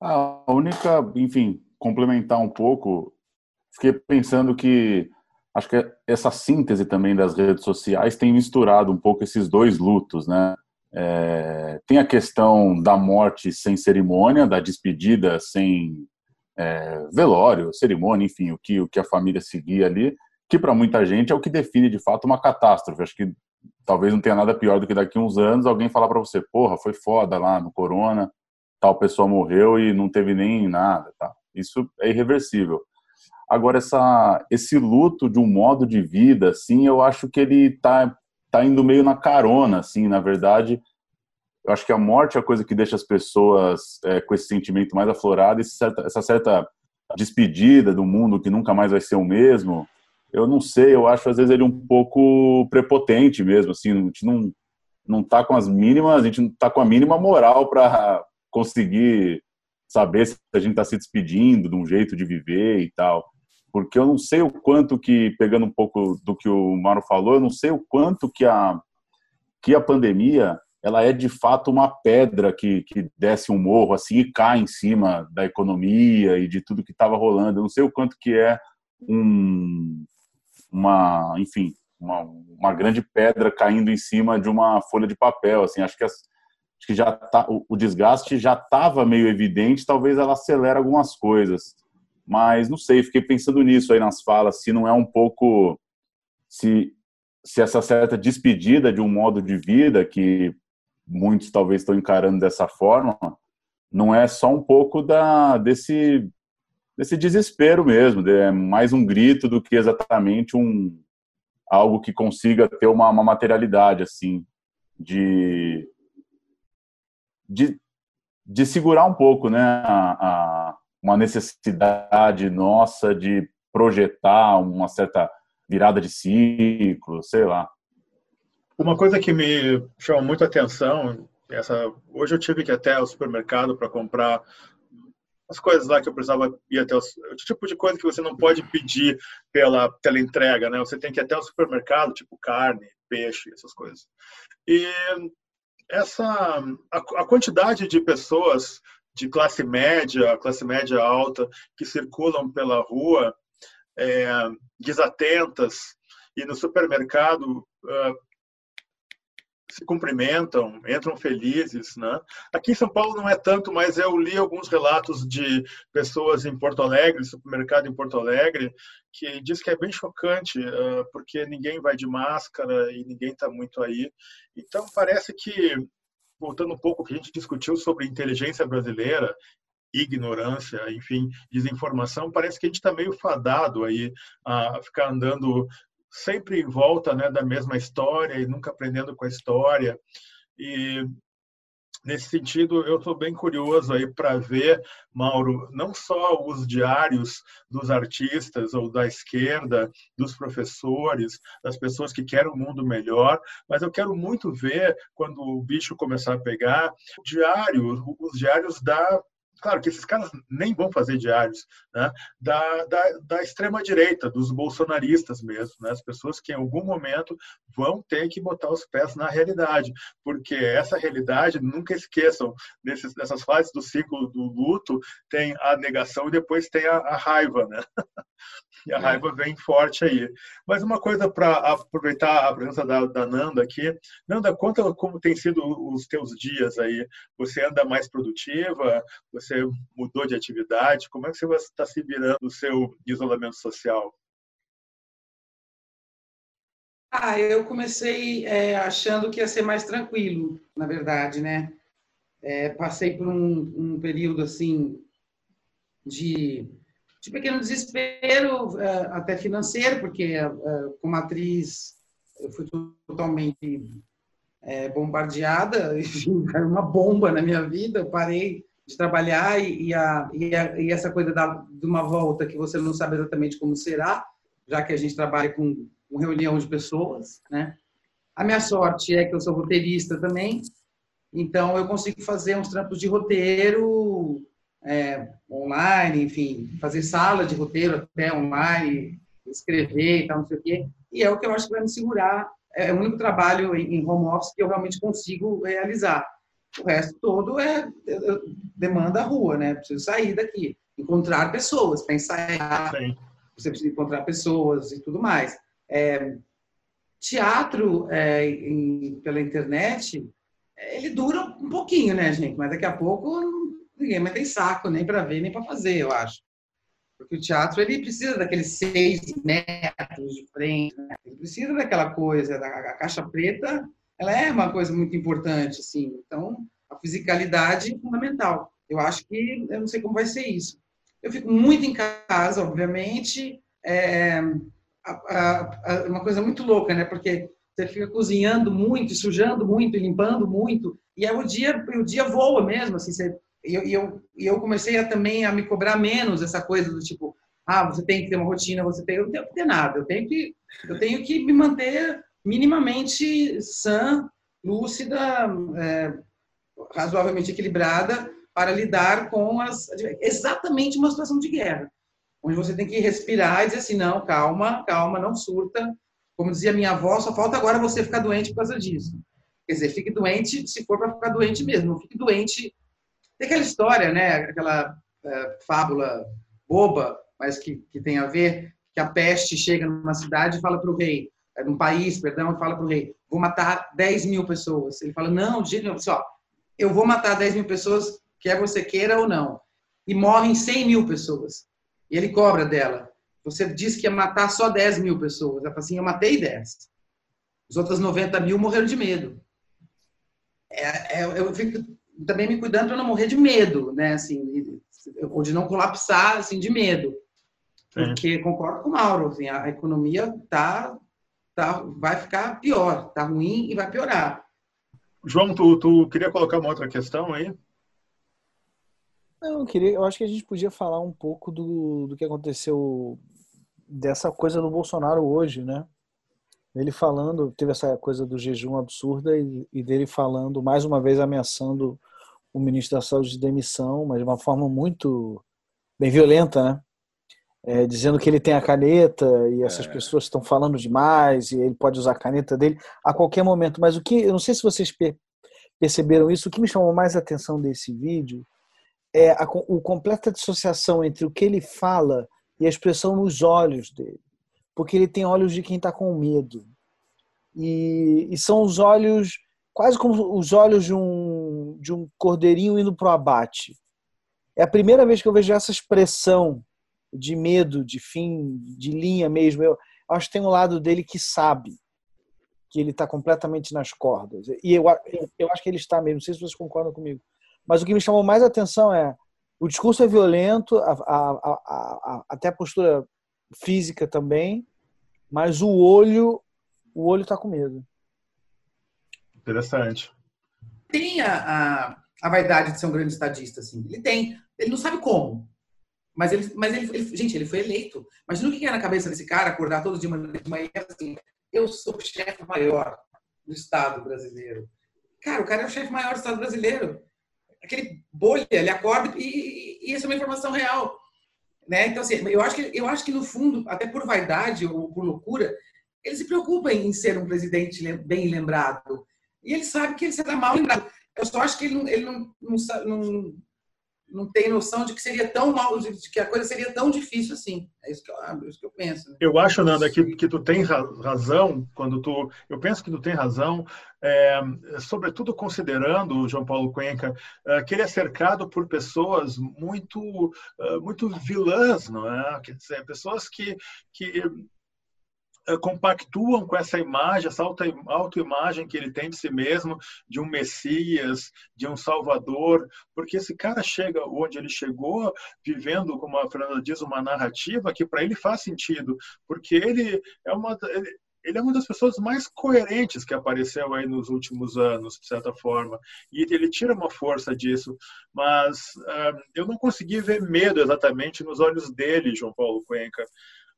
[SPEAKER 6] A única, enfim, complementar um pouco, fiquei pensando que acho que essa síntese também das redes sociais tem misturado um pouco esses dois lutos, né? É, tem a questão da morte sem cerimônia, da despedida sem é, velório, cerimônia, enfim, o que, o que a família seguia ali, que para muita gente é o que define de fato uma catástrofe. Acho que talvez não tenha nada pior do que daqui a uns anos alguém falar para você, porra, foi foda lá no corona, tal pessoa morreu e não teve nem nada, tá? Isso é irreversível. Agora, essa, esse luto de um modo de vida, assim, eu acho que ele tá, tá indo meio na carona, assim, na verdade. Eu acho que a morte é a coisa que deixa as pessoas é, com esse sentimento mais aflorado, esse certa, essa certa despedida do mundo que nunca mais vai ser o mesmo. eu não sei, eu acho às vezes ele um pouco prepotente mesmo, assim, a gente não não tá com as mínimas, a gente não tá com a mínima moral para conseguir saber se a gente está se despedindo de um jeito de viver e tal. Porque eu não sei o quanto que, pegando um pouco do que o Mauro falou, eu não sei o quanto que a, que a pandemia ela é de fato uma pedra que, que desce um morro assim e cai em cima da economia e de tudo que estava rolando. Eu não sei o quanto que é um, uma, enfim, uma, uma grande pedra caindo em cima de uma folha de papel. Assim, acho que, as, acho que já tá, o, o desgaste já estava meio evidente. Talvez ela acelere algumas coisas, mas não sei. Fiquei pensando nisso aí nas falas. Se não é um pouco se se essa certa despedida de um modo de vida que muitos talvez estão encarando dessa forma, não é só um pouco da desse desse desespero mesmo, é mais um grito do que exatamente um algo que consiga ter uma, uma materialidade assim de, de de segurar um pouco, né, a, a, uma necessidade nossa de projetar uma certa virada de ciclo, sei lá.
[SPEAKER 2] Uma coisa que me chama muito atenção, essa, hoje eu tive que ir até o supermercado para comprar as coisas lá que eu precisava ir até o tipo de coisa que você não pode pedir pela, pela entrega, né? Você tem que ir até o supermercado, tipo carne, peixe, essas coisas. E essa a, a quantidade de pessoas de classe média, classe média alta, que circulam pela rua é, desatentas e no supermercado uh, se cumprimentam, entram felizes, né? Aqui em São Paulo não é tanto, mas eu li alguns relatos de pessoas em Porto Alegre, supermercado em Porto Alegre, que diz que é bem chocante, porque ninguém vai de máscara e ninguém está muito aí. Então parece que voltando um pouco que a gente discutiu sobre inteligência brasileira ignorância, enfim, desinformação, parece que a gente está meio fadado aí a ficar andando sempre em volta né, da mesma história e nunca aprendendo com a história. E nesse sentido, eu estou bem curioso aí para ver, Mauro, não só os diários dos artistas ou da esquerda, dos professores, das pessoas que querem um mundo melhor, mas eu quero muito ver quando o bicho começar a pegar, diário, os diários da claro que esses caras nem vão fazer diários, né? da, da, da extrema-direita, dos bolsonaristas mesmo, né? as pessoas que em algum momento vão ter que botar os pés na realidade, porque essa realidade, nunca esqueçam, nesses, nessas fases do ciclo do luto, tem a negação e depois tem a, a raiva, né? E a é. raiva vem forte aí. Mas uma coisa para aproveitar a presença da, da, Nanda aqui. Nanda, conta como tem sido os teus dias aí. Você anda mais produtiva? Você mudou de atividade? Como é que você está se virando no seu isolamento social?
[SPEAKER 7] Ah, eu comecei é, achando que ia ser mais tranquilo, na verdade, né? É, passei por um, um período assim de de pequeno desespero, eh, até financeiro, porque eh, como atriz eu fui totalmente eh, bombardeada, enfim, uma bomba na minha vida, eu parei de trabalhar e, a, e, a, e essa coisa da, de uma volta que você não sabe exatamente como será, já que a gente trabalha com, com reunião de pessoas, né? A minha sorte é que eu sou roteirista também, então eu consigo fazer uns trampos de roteiro é, online, enfim, fazer sala de roteiro até online, escrever e tal, não sei o quê. E é o que eu acho que vai me segurar. É o único trabalho em home office que eu realmente consigo realizar. O resto todo é demanda a rua, né? Preciso sair daqui, encontrar pessoas, pensar. Você precisa encontrar pessoas e tudo mais. É, teatro é, em, pela internet, ele dura um pouquinho, né, gente? Mas daqui a pouco ninguém mais tem saco nem para ver nem para fazer, eu acho. Porque o teatro ele precisa daqueles seis metros de frente, né? ele precisa daquela coisa, da a caixa preta, ela é uma coisa muito importante, assim. Então, a fisicalidade é fundamental. Eu acho que eu não sei como vai ser isso. Eu fico muito em casa, obviamente. É, a, uma coisa muito louca, né? Porque você fica cozinhando muito, sujando muito, limpando muito, e aí o dia o dia voa mesmo, assim. Você e eu, eu, eu comecei a, também a me cobrar menos essa coisa do tipo, ah, você tem que ter uma rotina, você tem, eu não tenho que ter nada, eu tenho que, eu tenho que me manter minimamente sã, lúcida, é, razoavelmente equilibrada para lidar com as exatamente uma situação de guerra, onde você tem que respirar e dizer assim, não, calma, calma, não surta. Como dizia minha avó, só falta agora você ficar doente por causa disso. Quer dizer, fique doente se for para ficar doente mesmo, fique doente. Tem aquela história, né, aquela é, fábula boba, mas que, que tem a ver, que a peste chega numa cidade e fala para o rei, é, num país, perdão, e fala para o rei, vou matar 10 mil pessoas. Ele fala, não, de jeito só, eu vou matar 10 mil pessoas, quer você queira ou não. E morrem 100 mil pessoas. E ele cobra dela. Você disse que ia matar só 10 mil pessoas. Ela fala assim, eu matei 10. Os outros 90 mil morreram de medo. É, é, eu fico também me cuidando para não morrer de medo, né? Assim, ou de não colapsar, assim, de medo. Porque Sim. concordo com o Mauro, assim, a economia tá, tá, vai ficar pior, tá ruim e vai piorar.
[SPEAKER 2] João, tu, tu queria colocar uma outra questão aí?
[SPEAKER 3] Não, eu queria, eu acho que a gente podia falar um pouco do, do que aconteceu dessa coisa do Bolsonaro hoje, né? Ele falando, teve essa coisa do jejum absurda e, e dele falando, mais uma vez ameaçando o ministro da Saúde de demissão, mas de uma forma muito bem violenta, né? É, dizendo que ele tem a caneta e essas é. pessoas estão falando demais e ele pode usar a caneta dele a qualquer momento. Mas o que, eu não sei se vocês perceberam isso, o que me chamou mais a atenção desse vídeo é a o completa dissociação entre o que ele fala e a expressão nos olhos dele. Porque ele tem olhos de quem está com medo. E, e, são os olhos, quase como os olhos de um, de um cordeirinho indo para o abate. É a primeira vez que eu vejo essa expressão de medo, de fim, de linha mesmo. Eu acho que tem um lado dele que sabe que ele está completamente nas cordas. E eu, eu acho que ele está mesmo. Não sei se vocês concordam comigo. Mas o que me chamou mais atenção é o discurso é violento, a, a, a, até a postura física também, mas o olho, o olho está com medo.
[SPEAKER 2] Interessante.
[SPEAKER 7] Tem a, a, a, vaidade de ser um grande estadista, assim. Ele tem. Ele não sabe como. Mas ele, mas ele, ele gente, ele foi eleito. Imagina o que é na cabeça desse cara acordar todo dia de manhã assim, eu sou o chefe maior do Estado brasileiro. Cara, o cara é o chefe maior do Estado brasileiro aquele bolha, ele acorda e, e, isso é uma informação real. Né? Então, assim, eu acho, que, eu acho que, no fundo, até por vaidade ou por loucura, ele se preocupa em ser um presidente bem lembrado. E ele sabe que ele será mal lembrado. Eu só acho que ele não, ele não, não, não não tem noção de que seria tão mal, de que a coisa seria tão difícil assim. É isso que eu, é isso que eu penso. Né?
[SPEAKER 2] Eu acho, Nanda, que, que tu tem razão quando tu. Eu penso que tu tem razão, é, sobretudo considerando, João Paulo Cuenca, é, que ele é cercado por pessoas muito, é, muito vilãs, não é? Quer dizer, pessoas que, que compactuam com essa imagem, essa autoimagem que ele tem de si mesmo, de um Messias, de um Salvador, porque esse cara chega onde ele chegou, vivendo, como a Fernanda diz, uma narrativa que para ele faz sentido, porque ele é uma ele, ele é uma das pessoas mais coerentes que apareceu aí nos últimos anos, de certa forma. E ele tira uma força disso. Mas uh, eu não consegui ver medo exatamente nos olhos dele, João Paulo Cuenca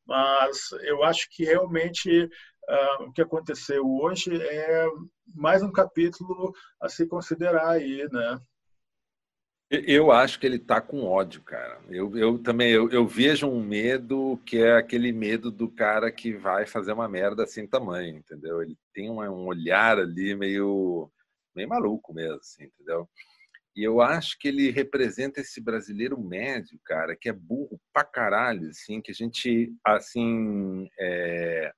[SPEAKER 2] mas eu acho que realmente uh, o que aconteceu hoje é mais um capítulo a se considerar aí, né?
[SPEAKER 5] Eu acho que ele está com ódio, cara. Eu, eu também eu, eu, vejo um medo que é aquele medo do cara que vai fazer uma merda sem tamanho, entendeu? Ele tem um, um olhar ali meio meio maluco mesmo, assim, entendeu? E eu acho que ele representa esse brasileiro médio, cara, que é burro pra caralho, assim, que a gente, assim, é...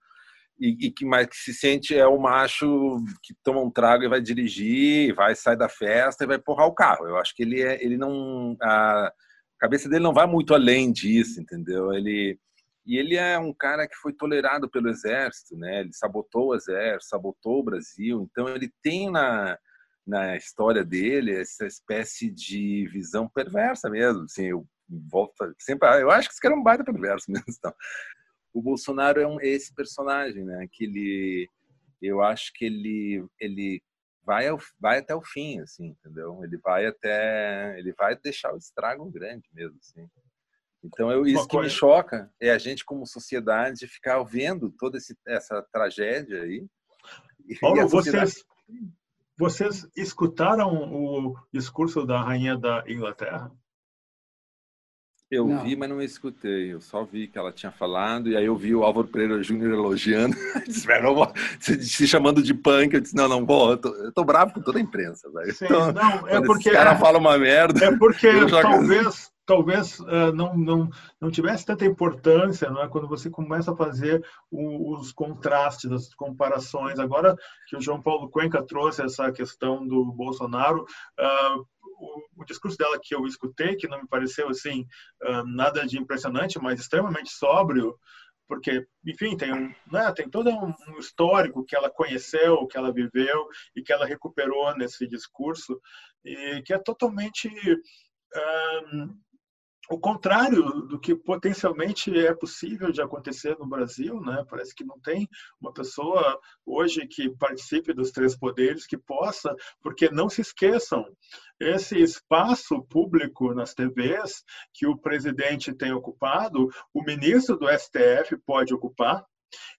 [SPEAKER 5] e, e, que mais que se sente é o macho que toma um trago e vai dirigir, vai sair da festa e vai empurrar o carro. Eu acho que ele é, ele não, a cabeça dele não vai muito além disso, entendeu? Ele e ele é um cara que foi tolerado pelo exército, né? Ele sabotou o exército, sabotou o Brasil, então ele tem na na história dele essa espécie de visão perversa mesmo. Assim, eu volto sempre, eu acho que esse cara é um baita perverso mesmo. Então. O Bolsonaro é um, esse personagem, né? Que ele, eu acho que ele, ele vai, ao, vai até o fim, assim, entendeu? Ele vai até, ele vai deixar o estrago grande mesmo, assim. Então, eu, isso que me choca é a gente, como sociedade, ficar vendo toda esse, essa tragédia aí.
[SPEAKER 2] Paulo, sociedade... vocês, vocês escutaram o discurso da rainha da Inglaterra?
[SPEAKER 5] Eu não. vi, mas não escutei. Eu só vi que ela tinha falado, e aí eu vi o Álvaro Pereira Júnior elogiando, se chamando de punk. Eu disse: não, não, vou, eu tô, eu tô bravo com toda a imprensa, velho.
[SPEAKER 2] Então, não, é porque.
[SPEAKER 5] Os caras falam uma merda.
[SPEAKER 2] É porque talvez, talvez uh, não, não, não tivesse tanta importância não é? quando você começa a fazer o, os contrastes, as comparações. Agora que o João Paulo Cuenca trouxe essa questão do Bolsonaro, uh, o, o, discurso dela que eu escutei, que não me pareceu assim uh, nada de impressionante, mas extremamente sóbrio, porque, enfim, tem um, né, tem todo um, histórico que ela conheceu, que ela viveu e que ela recuperou nesse discurso e que é totalmente um, o contrário do que potencialmente é possível de acontecer no Brasil, né? Parece que não tem uma pessoa hoje que participe dos três poderes que possa, porque não se esqueçam, esse espaço público nas TVs que o presidente tem ocupado, o ministro do STF pode ocupar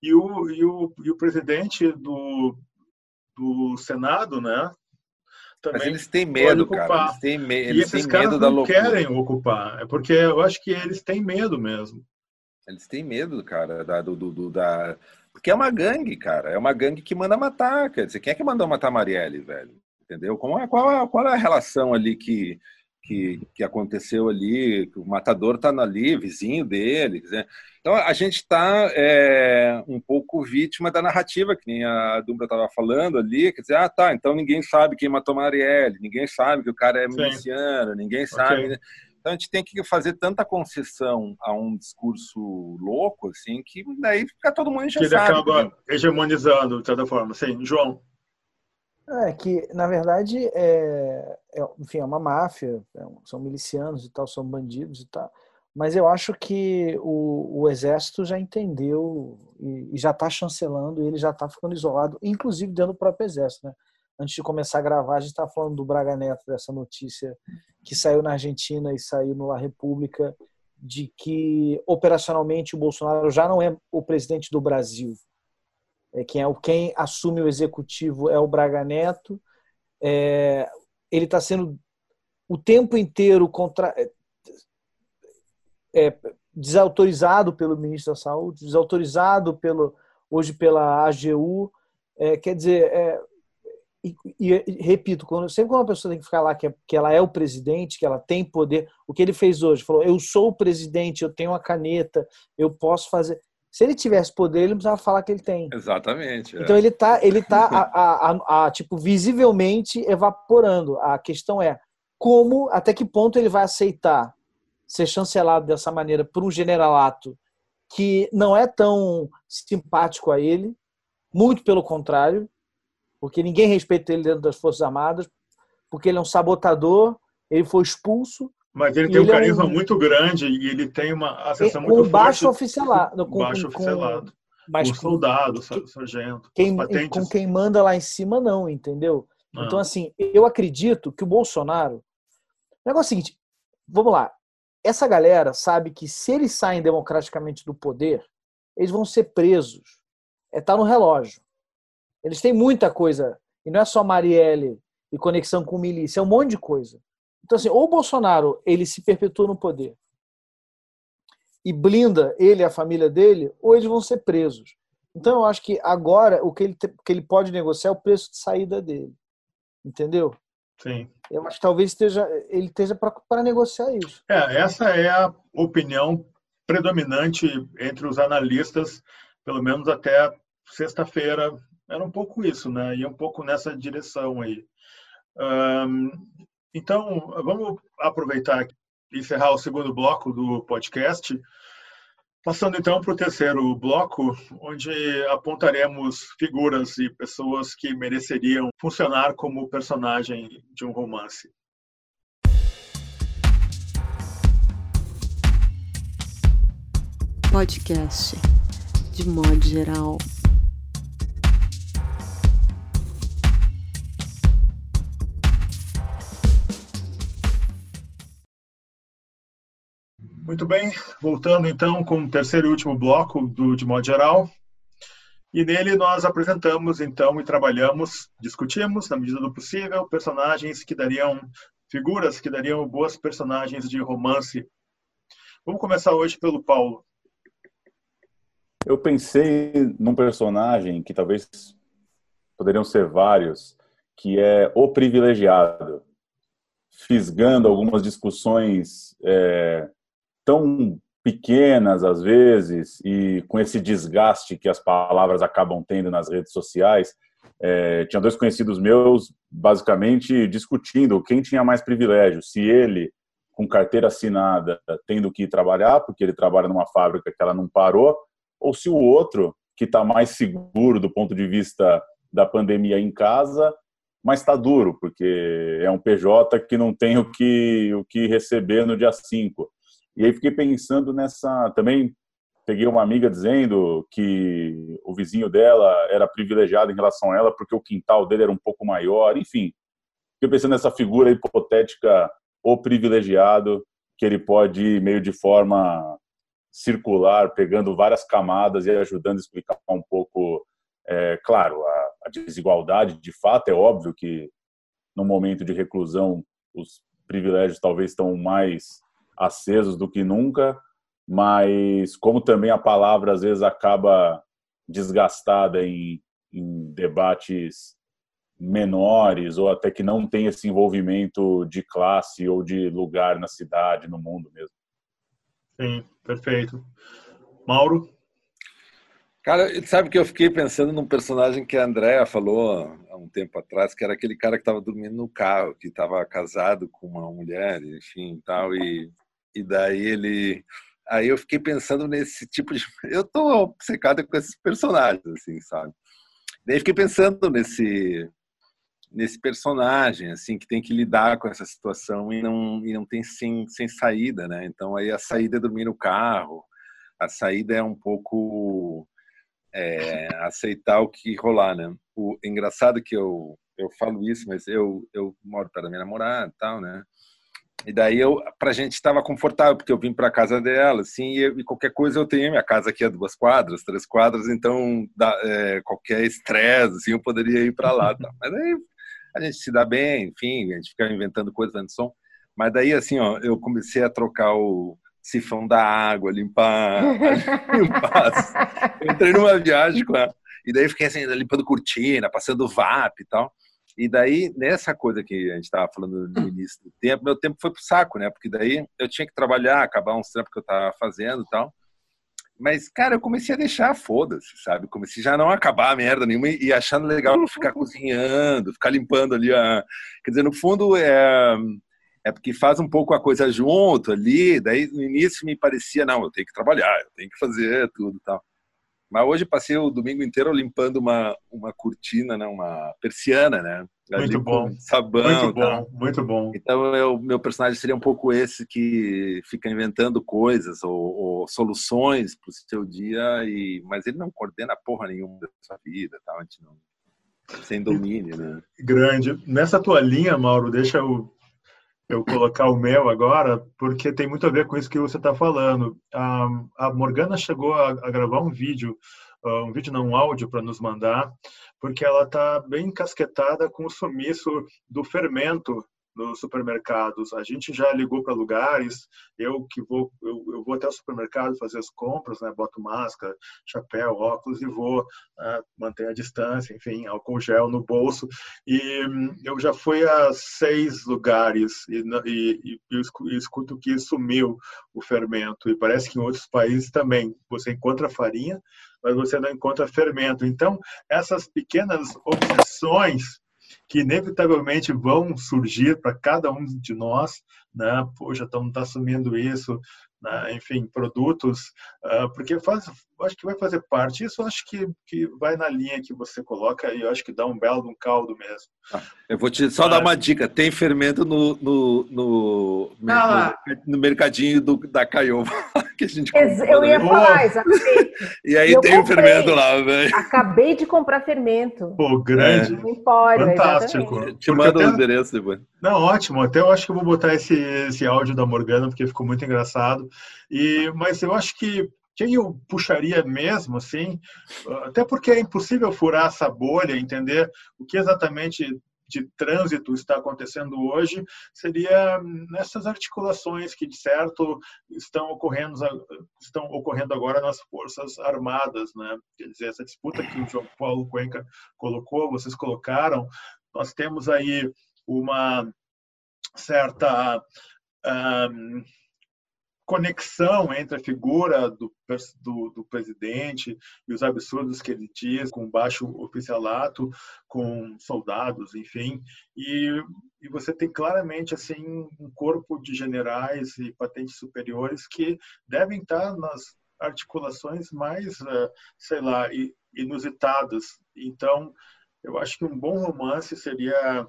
[SPEAKER 2] e o, e o, e o presidente do, do Senado, né?
[SPEAKER 5] Mas eles têm medo, cara. Eles têm, me... eles
[SPEAKER 2] e esses
[SPEAKER 5] têm medo da
[SPEAKER 2] loucura. querem ocupar. É porque eu acho que eles têm medo mesmo.
[SPEAKER 5] Eles têm medo, cara, da, do, do, da... Porque é uma gangue, cara. É uma gangue que manda matar. Quer dizer, quem é que mandou matar a Marielle, velho? Entendeu? Qual é, qual, é, qual é a relação ali que, que, que aconteceu ali? Que o matador tá ali, vizinho dele. Dizer, então, a gente está é, um pouco vítima da narrativa, que nem a Dumbra estava falando ali, quer dizer, ah, tá, então ninguém sabe quem matou Marielle, ninguém sabe que o cara é miliciano, ninguém sabe... Okay. Né? Então, a gente tem que fazer tanta concessão a um discurso louco, assim, que daí fica todo mundo já
[SPEAKER 2] Que ele acaba né? hegemonizando, de certa forma. Sim, João.
[SPEAKER 3] É que, na verdade, é, é, enfim, é uma máfia, é, são milicianos e tal, são bandidos e tal. Mas eu acho que o, o Exército já entendeu e, e já está chancelando, e ele já está ficando isolado, inclusive dentro do próprio Exército. Né? Antes de começar a gravar, a gente está falando do Braga Neto, dessa notícia que saiu na Argentina e saiu no La República, de que operacionalmente o Bolsonaro já não é o presidente do Brasil. É, quem, é, quem assume o executivo é o Braga Neto. É, ele está sendo o tempo inteiro contra, é, desautorizado pelo ministro da Saúde, desautorizado pelo, hoje pela AGU. É, quer dizer, é, e, e, repito, quando, sempre quando uma pessoa tem que ficar lá que, é, que ela é o presidente, que ela tem poder, o que ele fez hoje, falou: eu sou o presidente, eu tenho a caneta, eu posso fazer. Se ele tivesse poder, ele não precisava falar que ele tem.
[SPEAKER 5] Exatamente.
[SPEAKER 3] É. Então ele está, ele tá a, a, a, tipo visivelmente evaporando. A questão é como, até que ponto ele vai aceitar ser chancelado dessa maneira por um generalato que não é tão simpático a ele, muito pelo contrário, porque ninguém respeita ele dentro das Forças Armadas, porque ele é um sabotador, ele foi expulso.
[SPEAKER 2] Mas ele tem um carisma é um... muito grande e ele tem uma acessão
[SPEAKER 3] muito
[SPEAKER 2] forte.
[SPEAKER 3] Baixo oficialado,
[SPEAKER 2] com baixo com, oficialado. Mas com soldado, que, sargento,
[SPEAKER 3] quem, com quem manda lá em cima não, entendeu? Ah. Então assim, eu acredito que o Bolsonaro, o negócio é o seguinte, vamos lá, essa galera sabe que se eles saem democraticamente do poder, eles vão ser presos. É tá no relógio. Eles têm muita coisa. E não é só Marielle e conexão com milícia, é um monte de coisa. Então, assim, ou o Bolsonaro ele se perpetua no poder e blinda ele e a família dele, ou eles vão ser presos. Então, eu acho que agora o que ele, que ele pode negociar é o preço de saída dele. Entendeu?
[SPEAKER 2] Sim.
[SPEAKER 3] Eu acho que talvez esteja, ele esteja para negociar isso.
[SPEAKER 2] É, essa é a opinião predominante entre os analistas, pelo menos até sexta-feira. Era um pouco isso, né? Ia um pouco nessa direção aí. Um, então, vamos aproveitar e encerrar o segundo bloco do podcast Passando então para o terceiro bloco, onde apontaremos figuras e pessoas que mereceriam funcionar como personagem de um romance.
[SPEAKER 1] Podcast, de modo geral.
[SPEAKER 2] Muito bem, voltando então com o terceiro e último bloco do De Modo Geral. E nele nós apresentamos então e trabalhamos, discutimos, na medida do possível, personagens que dariam, figuras que dariam boas personagens de romance. Vamos começar hoje pelo Paulo.
[SPEAKER 6] Eu pensei num personagem que talvez poderiam ser vários, que é o privilegiado, fisgando algumas discussões é, tão pequenas às vezes e com esse desgaste que as palavras acabam tendo nas redes sociais. É, tinha dois conhecidos meus basicamente discutindo quem tinha mais privilégio, se ele com carteira assinada tendo que ir trabalhar porque ele trabalha numa fábrica que ela não parou, ou se o outro que está mais seguro do ponto de vista da pandemia em casa, mas está duro porque é um PJ que não tem o que o que receber no dia 5. E aí fiquei pensando nessa. Também peguei uma amiga dizendo que o vizinho dela era privilegiado em relação a ela porque o quintal dele era um pouco maior. Enfim, fiquei pensando nessa figura hipotética, o privilegiado, que ele pode, meio de forma circular, pegando várias camadas e ajudando a explicar um pouco, é, claro, a, a desigualdade. De fato, é óbvio que no momento de reclusão os privilégios talvez estão mais acesos do que nunca, mas como também a palavra às vezes acaba desgastada em, em debates menores ou até que não tem esse envolvimento de classe ou de lugar na cidade, no mundo mesmo.
[SPEAKER 2] Sim, perfeito. Mauro?
[SPEAKER 5] Cara, sabe que eu fiquei pensando num personagem que a Andrea falou há um tempo atrás, que era aquele cara que estava dormindo no carro, que estava casado com uma mulher, enfim, tal, e e daí ele. Aí eu fiquei pensando nesse tipo de. Eu tô obcecado com esses personagens, assim, sabe? Daí fiquei pensando nesse nesse personagem assim que tem que lidar com essa situação e não e não tem sem, sem saída né então aí a saída é dormir no carro a saída é um pouco é, aceitar o que rolar né o engraçado que eu eu falo isso mas eu eu moro perto da minha namorada tal né e daí eu, pra gente estava confortável, porque eu vim para casa dela, assim, e, e, qualquer coisa eu tenho, minha casa aqui é duas quadras, três quadras, então dá, é, qualquer estresse, assim, eu poderia ir para lá. Tá? Mas aí a gente se dá bem, enfim, a gente fica inventando coisas dando som. Mas daí, assim, ó, eu comecei a trocar o sifão da água, limpar, limpar. Eu entrei numa viagem com ela. E daí fiquei assim, limpando cortina, passando VAP e tal. E daí, nessa coisa que a gente estava falando no início do tempo, meu tempo foi pro saco, né? Porque daí eu tinha que trabalhar, acabar uns trampos que eu estava fazendo e tal. Mas, cara, eu comecei a deixar, foda-se, sabe? Comecei já não acabar a merda nenhuma e achando legal ficar cozinhando, ficar limpando ali a. Quer dizer, no fundo, é. É porque faz um pouco a coisa junto ali, daí no início me parecia, não, eu tenho que trabalhar, eu tenho que fazer tudo e tal. Mas hoje passei o domingo inteiro limpando uma, uma cortina, né? uma persiana, né?
[SPEAKER 2] Muito bom.
[SPEAKER 5] Sabão.
[SPEAKER 2] Muito bom, muito bom.
[SPEAKER 5] Então, eu, meu personagem seria um pouco esse que fica inventando coisas ou, ou soluções para o seu dia, e, mas ele não coordena porra nenhuma da sua vida, tá? Não, sem domínio, né?
[SPEAKER 2] Grande. Nessa tua linha, Mauro, deixa eu eu colocar o meu agora, porque tem muito a ver com isso que você está falando. A, a, Morgana chegou a, a gravar um vídeo, uh, um vídeo não um áudio para nos mandar, porque ela está bem encasquetada com o sumiço do fermento nos supermercados. A gente já ligou para lugares, eu que vou, eu, eu, vou até o supermercado fazer as compras, né? Boto máscara, chapéu, óculos e vou né? manter a distância, enfim, álcool gel no bolso. E hum, eu já fui a seis lugares e, e, e escuto que sumiu o fermento. E parece que em outros países também você encontra farinha, mas você não encontra fermento. Então, essas pequenas obsessões que inevitavelmente vão surgir para cada um de nós, né? Poxa, então está assumindo isso, né? enfim, produtos, uh, porque faz, acho que vai fazer parte. Isso acho que, que vai na linha que você coloca e eu acho que dá um belo um caldo mesmo.
[SPEAKER 5] Ah, eu vou te só Mas... dar uma dica: tem fermento no, no, no, no, no mercadinho do, da Caiova. Que a gente comprou.
[SPEAKER 4] Eu ia
[SPEAKER 5] né?
[SPEAKER 4] falar, exatamente.
[SPEAKER 5] E aí
[SPEAKER 4] eu
[SPEAKER 5] tem o fermento lá, velho.
[SPEAKER 4] Acabei de comprar fermento.
[SPEAKER 2] Pô, grande.
[SPEAKER 4] No Empório,
[SPEAKER 2] Fantástico.
[SPEAKER 4] exatamente.
[SPEAKER 5] Te manda o endereço depois.
[SPEAKER 2] Não, ótimo. Até eu acho que eu vou botar esse, esse áudio da Morgana, porque ficou muito engraçado. E, mas eu acho que quem eu puxaria mesmo, assim, até porque é impossível furar essa bolha, entender o que exatamente de trânsito está acontecendo hoje, seria nessas articulações que, de certo, estão ocorrendo, estão ocorrendo agora nas Forças Armadas. Né? Quer dizer, essa disputa que o João Paulo Cuenca colocou, vocês colocaram, nós temos aí uma certa um, conexão entre a figura do, do, do, presidente e os absurdos que ele diz, com baixo oficialato, com soldados, enfim, e, e você tem claramente assim um corpo de generais e patentes superiores que devem estar nas articulações mais, sei lá, inusitadas. Então, eu acho que um bom romance seria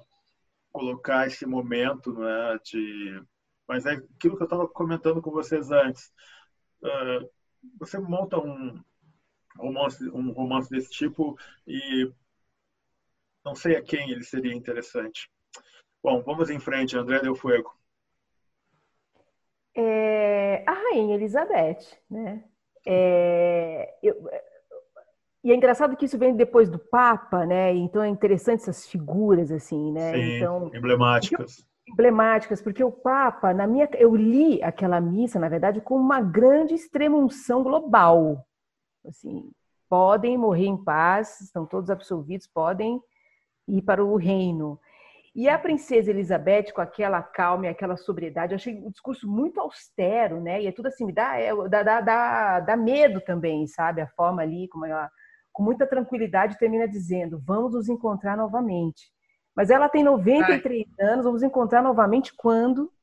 [SPEAKER 2] colocar esse momento né, de mas é aquilo que eu estava comentando com vocês antes. Uh, você monta um romance, um romance desse tipo e não sei a quem ele seria interessante. Bom, vamos em frente, André Del Fuego.
[SPEAKER 4] É, a Rainha Elizabeth, né? É, eu, e é engraçado que isso vem depois do Papa, né? Então é interessante essas figuras assim, né?
[SPEAKER 2] Sim,
[SPEAKER 4] então,
[SPEAKER 2] emblemáticas
[SPEAKER 4] emblemáticas, porque o Papa, na minha, eu li aquela missa, na verdade, como uma grande extremunção global. Assim, podem morrer em paz, estão todos absolvidos, podem ir para o reino. E a princesa Elizabeth, com aquela calma e aquela sobriedade, eu achei o discurso muito austero, né? E é tudo assim, me dá, é, dá, dá, dá, dá medo também, sabe? A forma ali, como ela, com muita tranquilidade, termina dizendo: vamos nos encontrar novamente. Mas ela tem 93 Ai. anos, vamos encontrar novamente quando?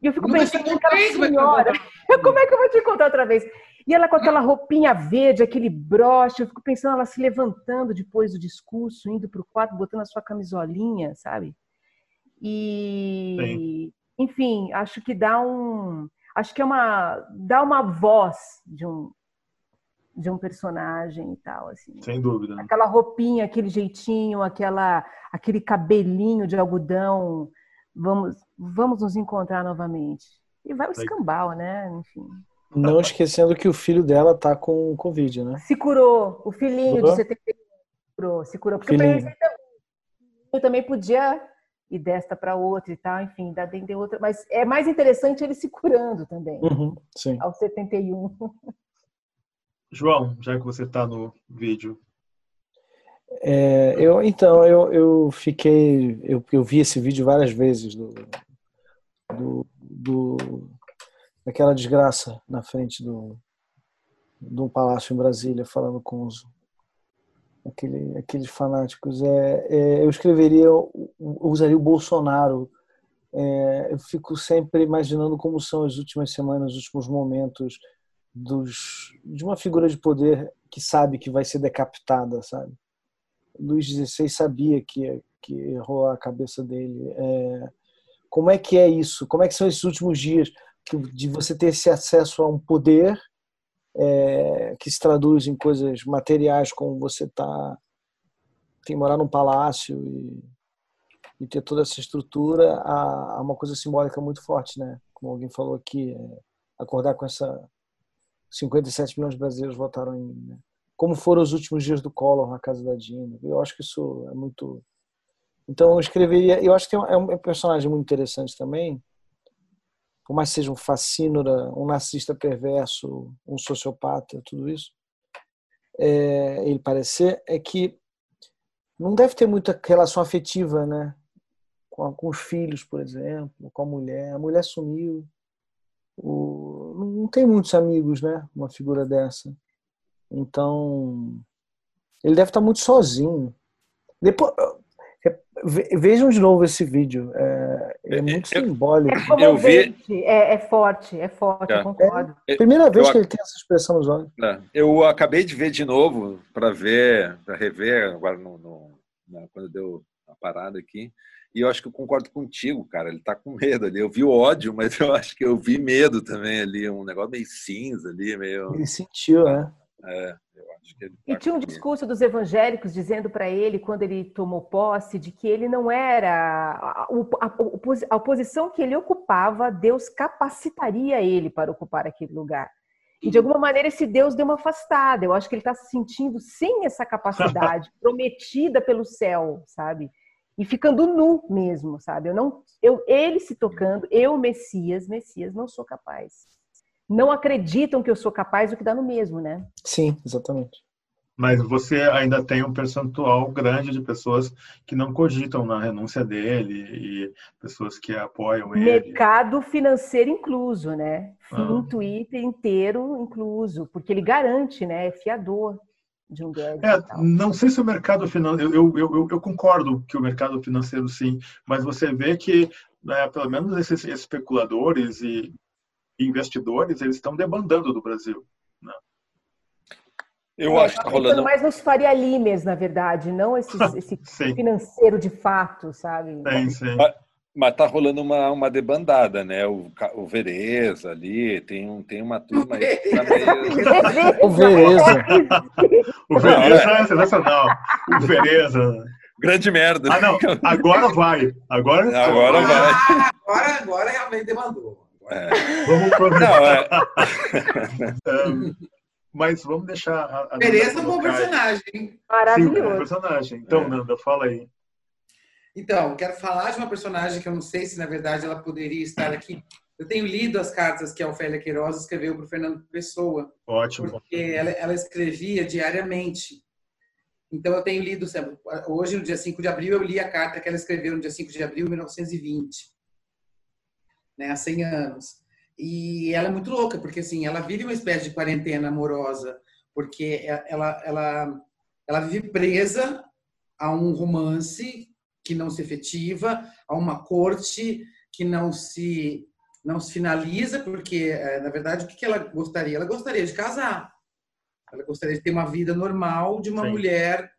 [SPEAKER 4] E eu fico
[SPEAKER 7] Nunca
[SPEAKER 4] pensando naquela senhora. Como é que eu vou te encontrar outra vez? E ela com aquela roupinha verde, aquele broche, eu fico pensando ela se levantando depois do discurso, indo para o quarto, botando a sua camisolinha, sabe? E, Sim. enfim, acho que dá um, acho que é uma, dá uma voz de um, de um personagem e tal, assim.
[SPEAKER 2] Sem dúvida. Né?
[SPEAKER 4] Aquela roupinha, aquele jeitinho, aquela, aquele cabelinho de algodão. Vamos, vamos nos encontrar novamente. E vai o escambau, né? Enfim.
[SPEAKER 3] Não esquecendo que o filho dela tá com Covid, né?
[SPEAKER 4] Se curou. O filhinho curou? de 71 curou, se curou. Porque filhinho. eu pensei também, eu também podia ir desta para outra e tal, enfim, da de outra. Mas é mais interessante ele se curando também.
[SPEAKER 3] Uhum, sim.
[SPEAKER 4] Aos 71.
[SPEAKER 2] João, já que você está no vídeo.
[SPEAKER 3] É, eu, então, eu, eu fiquei. Eu, eu vi esse vídeo várias vezes do, do, do, daquela desgraça na frente do, de um palácio em Brasília, falando com os aquele, aqueles fanáticos. É, é, eu escreveria, eu usaria o Bolsonaro. É, eu fico sempre imaginando como são as últimas semanas, os últimos momentos dos, de uma figura de poder que sabe que vai ser decapitada, sabe? Luís XVI sabia que, que errou a cabeça dele. É, como é que é isso? Como é que são esses últimos dias de você ter esse acesso a um poder é, que se traduz em coisas materiais, como você tá tem morar num palácio e, e ter toda essa estrutura, a, a, uma coisa simbólica muito forte, né? Como alguém falou aqui, é, acordar com essa 57 milhões de brasileiros votaram em mim. Né? Como foram os últimos dias do Collor na casa da Dina. Eu acho que isso é muito. Então eu escreveria. Eu acho que é um personagem muito interessante também. Por mais que seja um fascínora, um narcisista perverso, um sociopata, tudo isso, é, ele parecer, é que não deve ter muita relação afetiva, né? Com, com os filhos, por exemplo, com a mulher. A mulher sumiu. O, não tem muitos amigos, né? Uma figura dessa. Então, ele deve estar muito sozinho. Depois, vejam de novo esse vídeo. É, é muito
[SPEAKER 4] eu,
[SPEAKER 3] simbólico.
[SPEAKER 4] É eu vi... é, é forte, é forte, é. eu concordo.
[SPEAKER 3] É, primeira vez eu, que ele tem essa expressão nos olhos.
[SPEAKER 5] Eu acabei de ver de novo para ver, para rever agora no, no, quando deu a parada aqui. E eu acho que eu concordo contigo, cara. Ele tá com medo ali. Eu vi ódio, mas eu acho que eu vi medo também ali. Um negócio meio cinza ali, meio.
[SPEAKER 3] Ele sentiu, né?
[SPEAKER 5] É, eu acho que ele tá
[SPEAKER 4] E tinha um
[SPEAKER 5] medo.
[SPEAKER 4] discurso dos evangélicos dizendo para ele, quando ele tomou posse, de que ele não era. A, o- a- o- a posição que ele ocupava, Deus capacitaria ele para ocupar aquele lugar. E de alguma maneira esse Deus deu uma afastada. Eu acho que ele está se sentindo sem essa capacidade, prometida pelo céu, sabe? E ficando nu mesmo, sabe? Eu não, eu, ele se tocando, eu, Messias, Messias, não sou capaz. Não acreditam que eu sou capaz, o que dá no mesmo, né?
[SPEAKER 3] Sim, exatamente.
[SPEAKER 2] Mas você ainda tem um percentual grande de pessoas que não cogitam na renúncia dele e pessoas que apoiam ele.
[SPEAKER 4] Mercado financeiro incluso, né?
[SPEAKER 2] Ah.
[SPEAKER 4] Um Twitter inteiro incluso, porque ele garante, né? É fiador de um Guedes
[SPEAKER 2] É, não sei se o mercado financeiro. Eu, eu, eu, eu concordo que o mercado financeiro sim, mas você vê que, né, pelo menos esses especuladores e investidores, eles estão debandando do Brasil.
[SPEAKER 5] Eu acho que tá
[SPEAKER 4] Pensando
[SPEAKER 5] rolando.
[SPEAKER 4] mais nos Faria Limes, na verdade, não esses, esse financeiro de fato, sabe?
[SPEAKER 2] sim, sim.
[SPEAKER 5] Mas tá rolando uma, uma debandada, né? O, o Vereza ali, tem, um, tem uma turma aí que tá meio.
[SPEAKER 3] O Vereza.
[SPEAKER 2] O Vereza é sensacional. O Vereza.
[SPEAKER 5] Grande merda.
[SPEAKER 2] Ah, não. Agora vai. Agora,
[SPEAKER 5] Agora vai.
[SPEAKER 7] Agora, agora realmente demandou.
[SPEAKER 5] É.
[SPEAKER 2] Vamos aproveitar.
[SPEAKER 5] Não, é,
[SPEAKER 2] Um, mas vamos deixar a, a
[SPEAKER 7] Tereza é um bom personagem, hein?
[SPEAKER 2] Sim, um
[SPEAKER 4] Maravilhoso.
[SPEAKER 2] personagem. Então, Nanda, fala aí.
[SPEAKER 7] Então, quero falar de uma personagem que eu não sei se, na verdade, ela poderia estar aqui. Eu tenho lido as cartas que a Ofélia Queiroz escreveu para o Fernando Pessoa,
[SPEAKER 2] Ótimo.
[SPEAKER 7] porque ela, ela escrevia diariamente. Então, eu tenho lido, hoje, no dia 5 de abril, eu li a carta que ela escreveu no dia 5 de abril de 1920, né, há 100 anos. E ela é muito louca, porque assim, ela vive uma espécie de quarentena amorosa, porque ela, ela, ela vive presa a um romance que não se efetiva, a uma corte que não se não se finaliza, porque eh, na verdade o que ela gostaria? Ela gostaria de casar. Ela gostaria de ter uma vida normal de uma
[SPEAKER 2] Sim.
[SPEAKER 7] mulher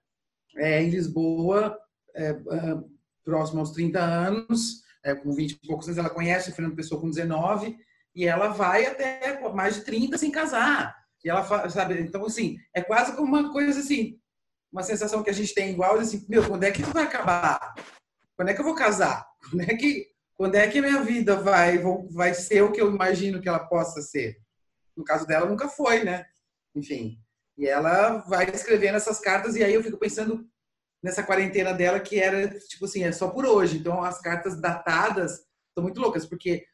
[SPEAKER 7] eh, em Lisboa, eh, ah, próxima aos 30 anos, eh, com 20 e poucos anos, ela conhece o Fernando Pessoa com 19, e ela vai até mais de 30 sem casar. E ela sabe, então assim, é quase como uma coisa assim, uma sensação que a gente tem igual, assim, meu, quando é que isso vai acabar? Quando é que eu vou casar? Quando é que, quando é que minha vida vai, vai ser o que eu imagino que ela possa ser? No caso dela, nunca foi, né? Enfim. E ela vai escrevendo essas cartas, e aí eu fico pensando nessa quarentena dela, que era, tipo assim, é só por hoje. Então, as cartas datadas são muito loucas, porque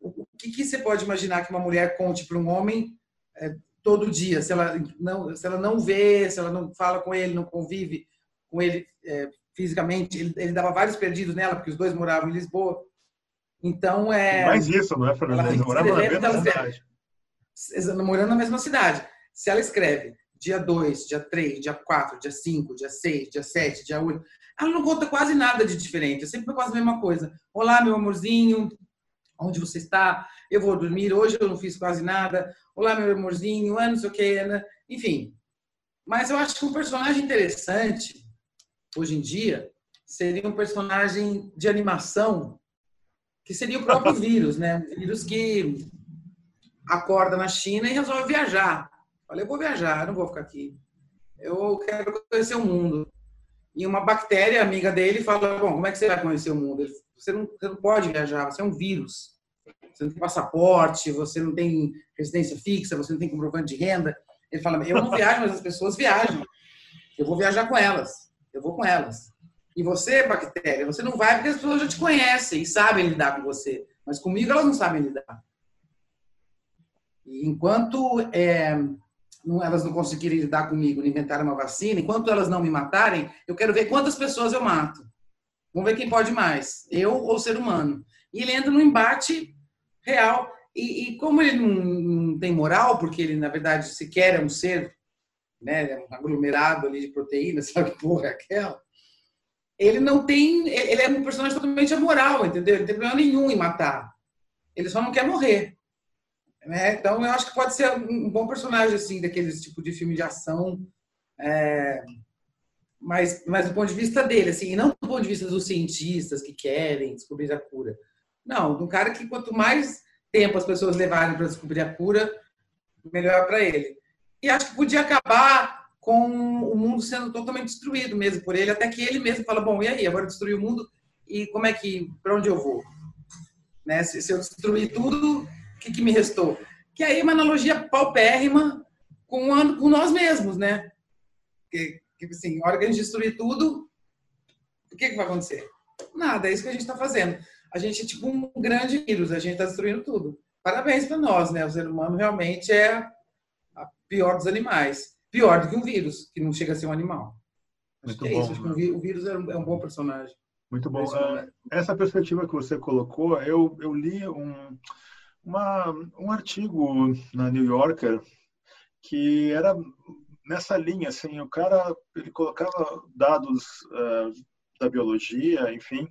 [SPEAKER 7] o que, que você pode imaginar que uma mulher conte para um homem é, todo dia, se ela não, se ela não vê, se ela não fala com ele, não convive com ele é, fisicamente, ele, ele dava vários perdidos nela, porque os dois moravam em Lisboa. Então, é.
[SPEAKER 2] Mais isso, não é, Fernando? Eles moravam na mesma
[SPEAKER 7] ela-
[SPEAKER 2] cidade.
[SPEAKER 7] morando na mesma cidade. Se ela escreve dia 2, dia 3, dia 4, dia 5, dia 6, dia 7, dia 8, ela não conta quase nada de diferente, é sempre quase a mesma coisa. Olá, meu amorzinho, onde você está? Eu vou dormir, hoje eu não fiz quase nada. Olá, meu amorzinho, ah, não sei o que, né? enfim. Mas eu acho que um personagem interessante, hoje em dia, seria um personagem de animação, que seria o próprio vírus, né? Um vírus que acorda na China e resolve viajar. Falei, eu vou viajar, eu não vou ficar aqui. Eu quero conhecer o mundo. E uma bactéria amiga dele fala, bom, como é que você vai conhecer o mundo? Ele, você, não, você não pode viajar, você é um vírus. Você não tem passaporte, você não tem residência fixa, você não tem comprovante de renda. Ele fala, eu não viajo, mas as pessoas viajam. Eu vou viajar com elas. Eu vou com elas. E você, bactéria, você não vai porque as pessoas já te conhecem e sabem lidar com você. Mas comigo elas não sabem lidar. E enquanto é, não, elas não conseguirem lidar comigo, não inventarem uma vacina, enquanto elas não me matarem, eu quero ver quantas pessoas eu mato. Vamos ver quem pode mais, eu ou o ser humano. E ele entra num embate real. E, e como ele não, não, tem moral, porque ele, na verdade, sequer é um ser, né, é um aglomerado ali de proteínas, sabe que porra é aquela? Ele não tem. Ele é um personagem totalmente amoral, entendeu? Ele não tem problema nenhum em matar. Ele só não quer morrer. Né? Então, eu acho que pode ser um bom personagem, assim, daqueles tipo de filme de ação. É, mas, mas do ponto de vista dele, assim, e não do ponto de vista dos cientistas que querem descobrir a cura. Não, de um cara que quanto mais tempo as pessoas levarem para descobrir a cura, melhor para ele. E acho que podia acabar com o mundo sendo totalmente destruído mesmo por ele, até que ele mesmo fala, bom, e aí, agora destruir o mundo e como é que, para onde eu vou? Né? Se, se eu destruir tudo, o que, que me restou? Que aí é uma analogia paupérrima com, a, com nós mesmos, né? Que, que, assim, a hora que a gente destruir tudo, o que, que vai acontecer? Nada, é isso que a gente está fazendo. A gente é tipo um grande vírus, a gente está destruindo tudo. Parabéns para nós, né? O ser humano realmente é a pior dos animais. Pior do que um vírus, que não chega a ser um animal. Acho
[SPEAKER 2] Muito
[SPEAKER 7] que é
[SPEAKER 2] bom,
[SPEAKER 7] isso. Acho que
[SPEAKER 2] né?
[SPEAKER 7] o vírus é um, é um bom personagem.
[SPEAKER 2] Muito bom.
[SPEAKER 7] Momento.
[SPEAKER 2] Essa perspectiva que você colocou, eu, eu li um, uma, um artigo na New Yorker que era nessa linha, assim, o cara ele colocava dados ah, da biologia, enfim,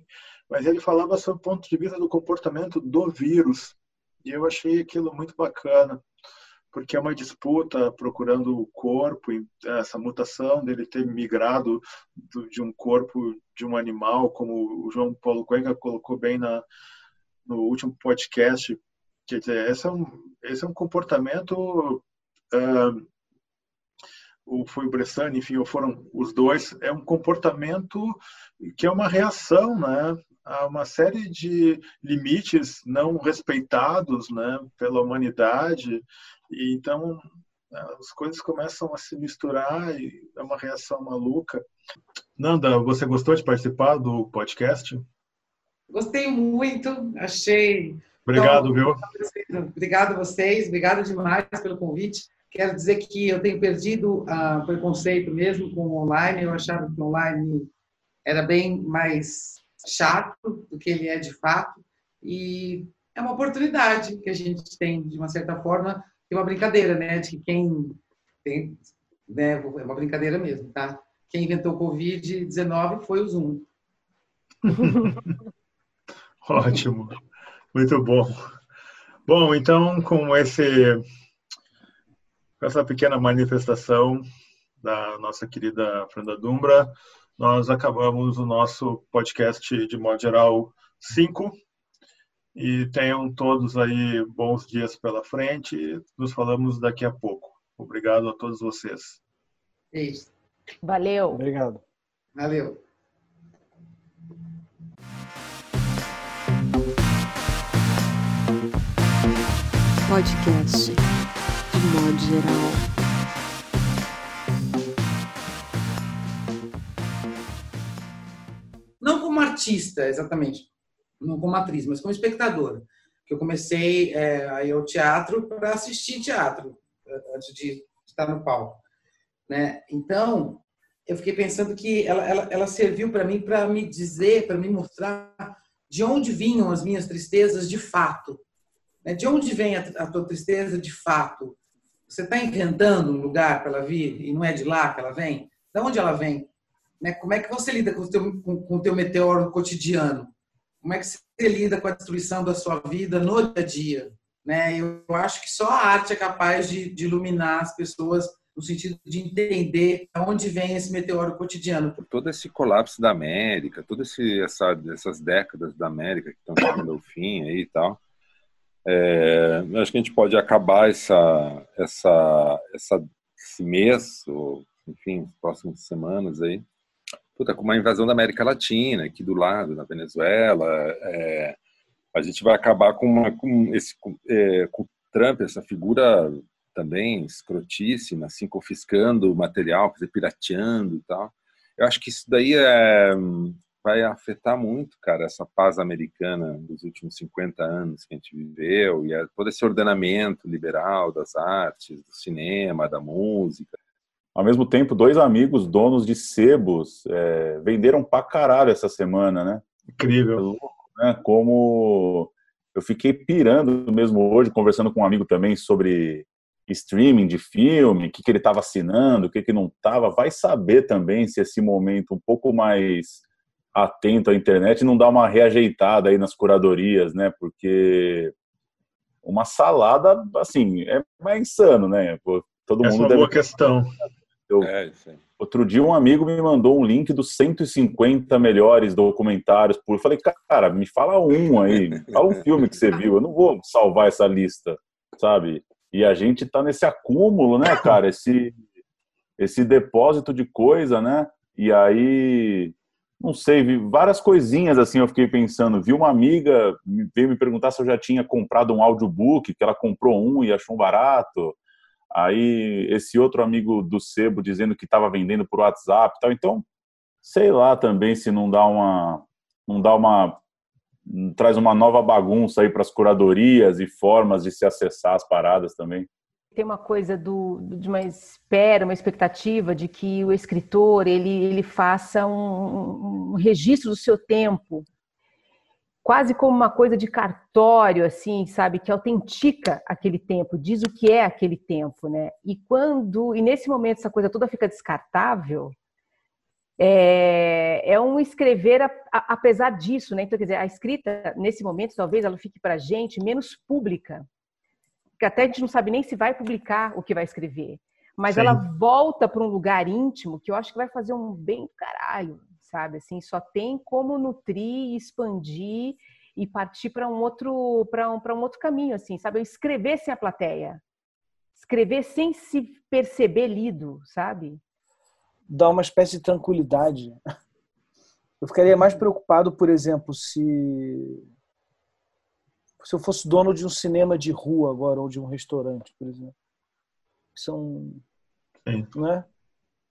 [SPEAKER 2] mas ele falava sobre o ponto de vista do comportamento do vírus e eu achei aquilo muito bacana porque é uma disputa procurando o corpo, essa mutação dele ter migrado do- de um corpo de um animal, como o João Paulo Cuenca colocou bem na, no último podcast. Quer dizer, esse é um, esse é um comportamento. ah, o foi o Bressani, enfim, ou foram os dois, é um comportamento que é uma reação, né, a uma série de limites não respeitados, né, pela humanidade. E então as coisas começam a se misturar e é uma reação maluca. Nanda, você gostou de participar do podcast?
[SPEAKER 7] Gostei muito, achei.
[SPEAKER 2] Obrigado,
[SPEAKER 7] Então,
[SPEAKER 2] viu?
[SPEAKER 7] Obrigado a vocês, obrigado demais pelo convite. Quero dizer que eu tenho perdido ah, preconceito mesmo com o online. Eu achava que o online era bem mais chato do que ele é de fato. E é uma oportunidade que a gente tem, de uma certa forma, tem uma brincadeira, né? De que quem tem. Né, é uma brincadeira mesmo, tá? Quem inventou o Covid-19 foi o Zoom.
[SPEAKER 2] Ótimo, muito bom. Bom, então, com esse, com essa pequena manifestação da nossa querida Fernanda Dumbra, nós acabamos o nosso podcast de modo geral 5 e tenham todos aí bons dias pela frente. Nos falamos daqui a pouco. Obrigado a todos vocês.
[SPEAKER 7] É isso.
[SPEAKER 4] Valeu.
[SPEAKER 3] Obrigado.
[SPEAKER 7] Valeu.
[SPEAKER 1] Podcast de modo geral.
[SPEAKER 7] Artista, exatamente, não como atriz, mas como espectadora. Que eu comecei é, a ir ao teatro para assistir teatro antes de estar no palco, né? Então eu fiquei pensando que ela, ela, ela serviu para mim para me dizer, para me mostrar de onde vinham as minhas tristezas de fato, né? De onde vem a, a tua tristeza de fato? Você está inventando um lugar para ela vir e não é de lá que ela vem? De onde ela vem? Né? Como é que você lida com o teu, com, com o teu meteoro cotidiano? Como é que você lida com a destruição da sua vida no dia a dia? Né? Eu acho que só a arte é capaz de, de iluminar as pessoas no sentido de entender de onde vem esse meteoro cotidiano.
[SPEAKER 5] todo esse colapso da América, todas essa, essas décadas da América que estão chegando ao fim aí e tal, é, acho que a gente pode acabar essa, essa, essa, esse mês, ou enfim, próximas semanas aí, puta, com uma invasão da América Latina, aqui do lado, na Venezuela, é, a gente vai acabar com, uma, com esse com, é, com o Trump, essa figura também escrotíssima, assim, confiscando material, quer dizer, pirateando e tal. Eu acho que isso daí é, vai afetar muito, cara, essa paz americana dos últimos 50 anos que a gente viveu, e todo esse ordenamento liberal das artes, do cinema, da música.
[SPEAKER 6] Ao mesmo tempo, dois amigos donos de sebos é, venderam pra caralho essa semana, né?
[SPEAKER 2] Incrível.
[SPEAKER 6] né? Como eu fiquei pirando mesmo hoje, conversando com um amigo também sobre streaming de filme, o que, que ele estava assinando, o que, que não estava. Vai saber também se esse momento um pouco mais atento à internet não dá uma reajeitada aí nas curadorias, né? Porque uma salada, assim, é, é insano, né? Todo
[SPEAKER 2] Essa é
[SPEAKER 6] mundo
[SPEAKER 2] uma
[SPEAKER 6] deve
[SPEAKER 2] boa questão.
[SPEAKER 6] Eu,
[SPEAKER 5] É.
[SPEAKER 6] Outro dia um amigo me mandou um link dos 150 melhores documentários por. Eu falei, cara, me fala um aí, fala um filme que você viu. Eu não vou salvar essa lista, sabe? E a gente tá nesse acúmulo, né, cara? Esse, esse depósito de coisa, né? E aí, não sei, vi várias coisinhas assim. Eu fiquei pensando. Vi uma amiga veio me perguntar se eu já tinha comprado um audiobook, que ela comprou um e achou um barato. Aí esse outro amigo do Sebo dizendo que estava vendendo por WhatsApp, tal. Então, sei lá também se não dá uma, não dá uma, traz uma nova bagunça aí para as curadorias e formas de se acessar as paradas também.
[SPEAKER 4] Tem uma coisa do, de uma espera, uma expectativa de que o escritor ele, ele faça um, um registro do seu tempo, quase como uma coisa de cartório, assim, sabe, que autentica aquele tempo, diz o que é aquele tempo, né? E quando, e nesse momento essa coisa toda fica descartável, é, é um escrever a, a, apesar disso, né? Então, quer dizer, a escrita nesse momento talvez ela fique para a gente menos pública, que até a gente não sabe nem se vai publicar o que vai escrever, mas
[SPEAKER 2] Sim.
[SPEAKER 4] ela volta para um lugar íntimo que eu acho que vai fazer um bem do caralho, sabe? Assim, só tem como nutrir, expandir e partir para um outro para um, para um outro caminho, assim, sabe? Escrever sem a plateia, escrever sem se perceber lido, sabe?
[SPEAKER 3] dá uma espécie de tranquilidade. Eu ficaria mais preocupado, por exemplo, se se eu fosse dono de um cinema de rua agora ou de um restaurante, por exemplo. São,
[SPEAKER 2] Sim.
[SPEAKER 3] né?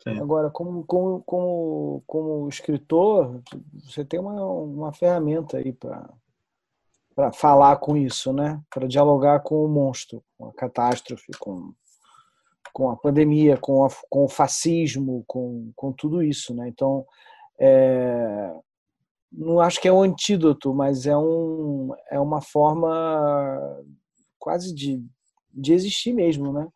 [SPEAKER 3] Agora, como como como como escritor, você tem uma uma ferramenta aí para para falar com isso, né? Para dialogar com o monstro, com a catástrofe, com com a pandemia, com, a, com o fascismo, com, com tudo isso, né? Então, é, não acho que é um antídoto, mas é, um, é uma forma quase de, de existir mesmo, né?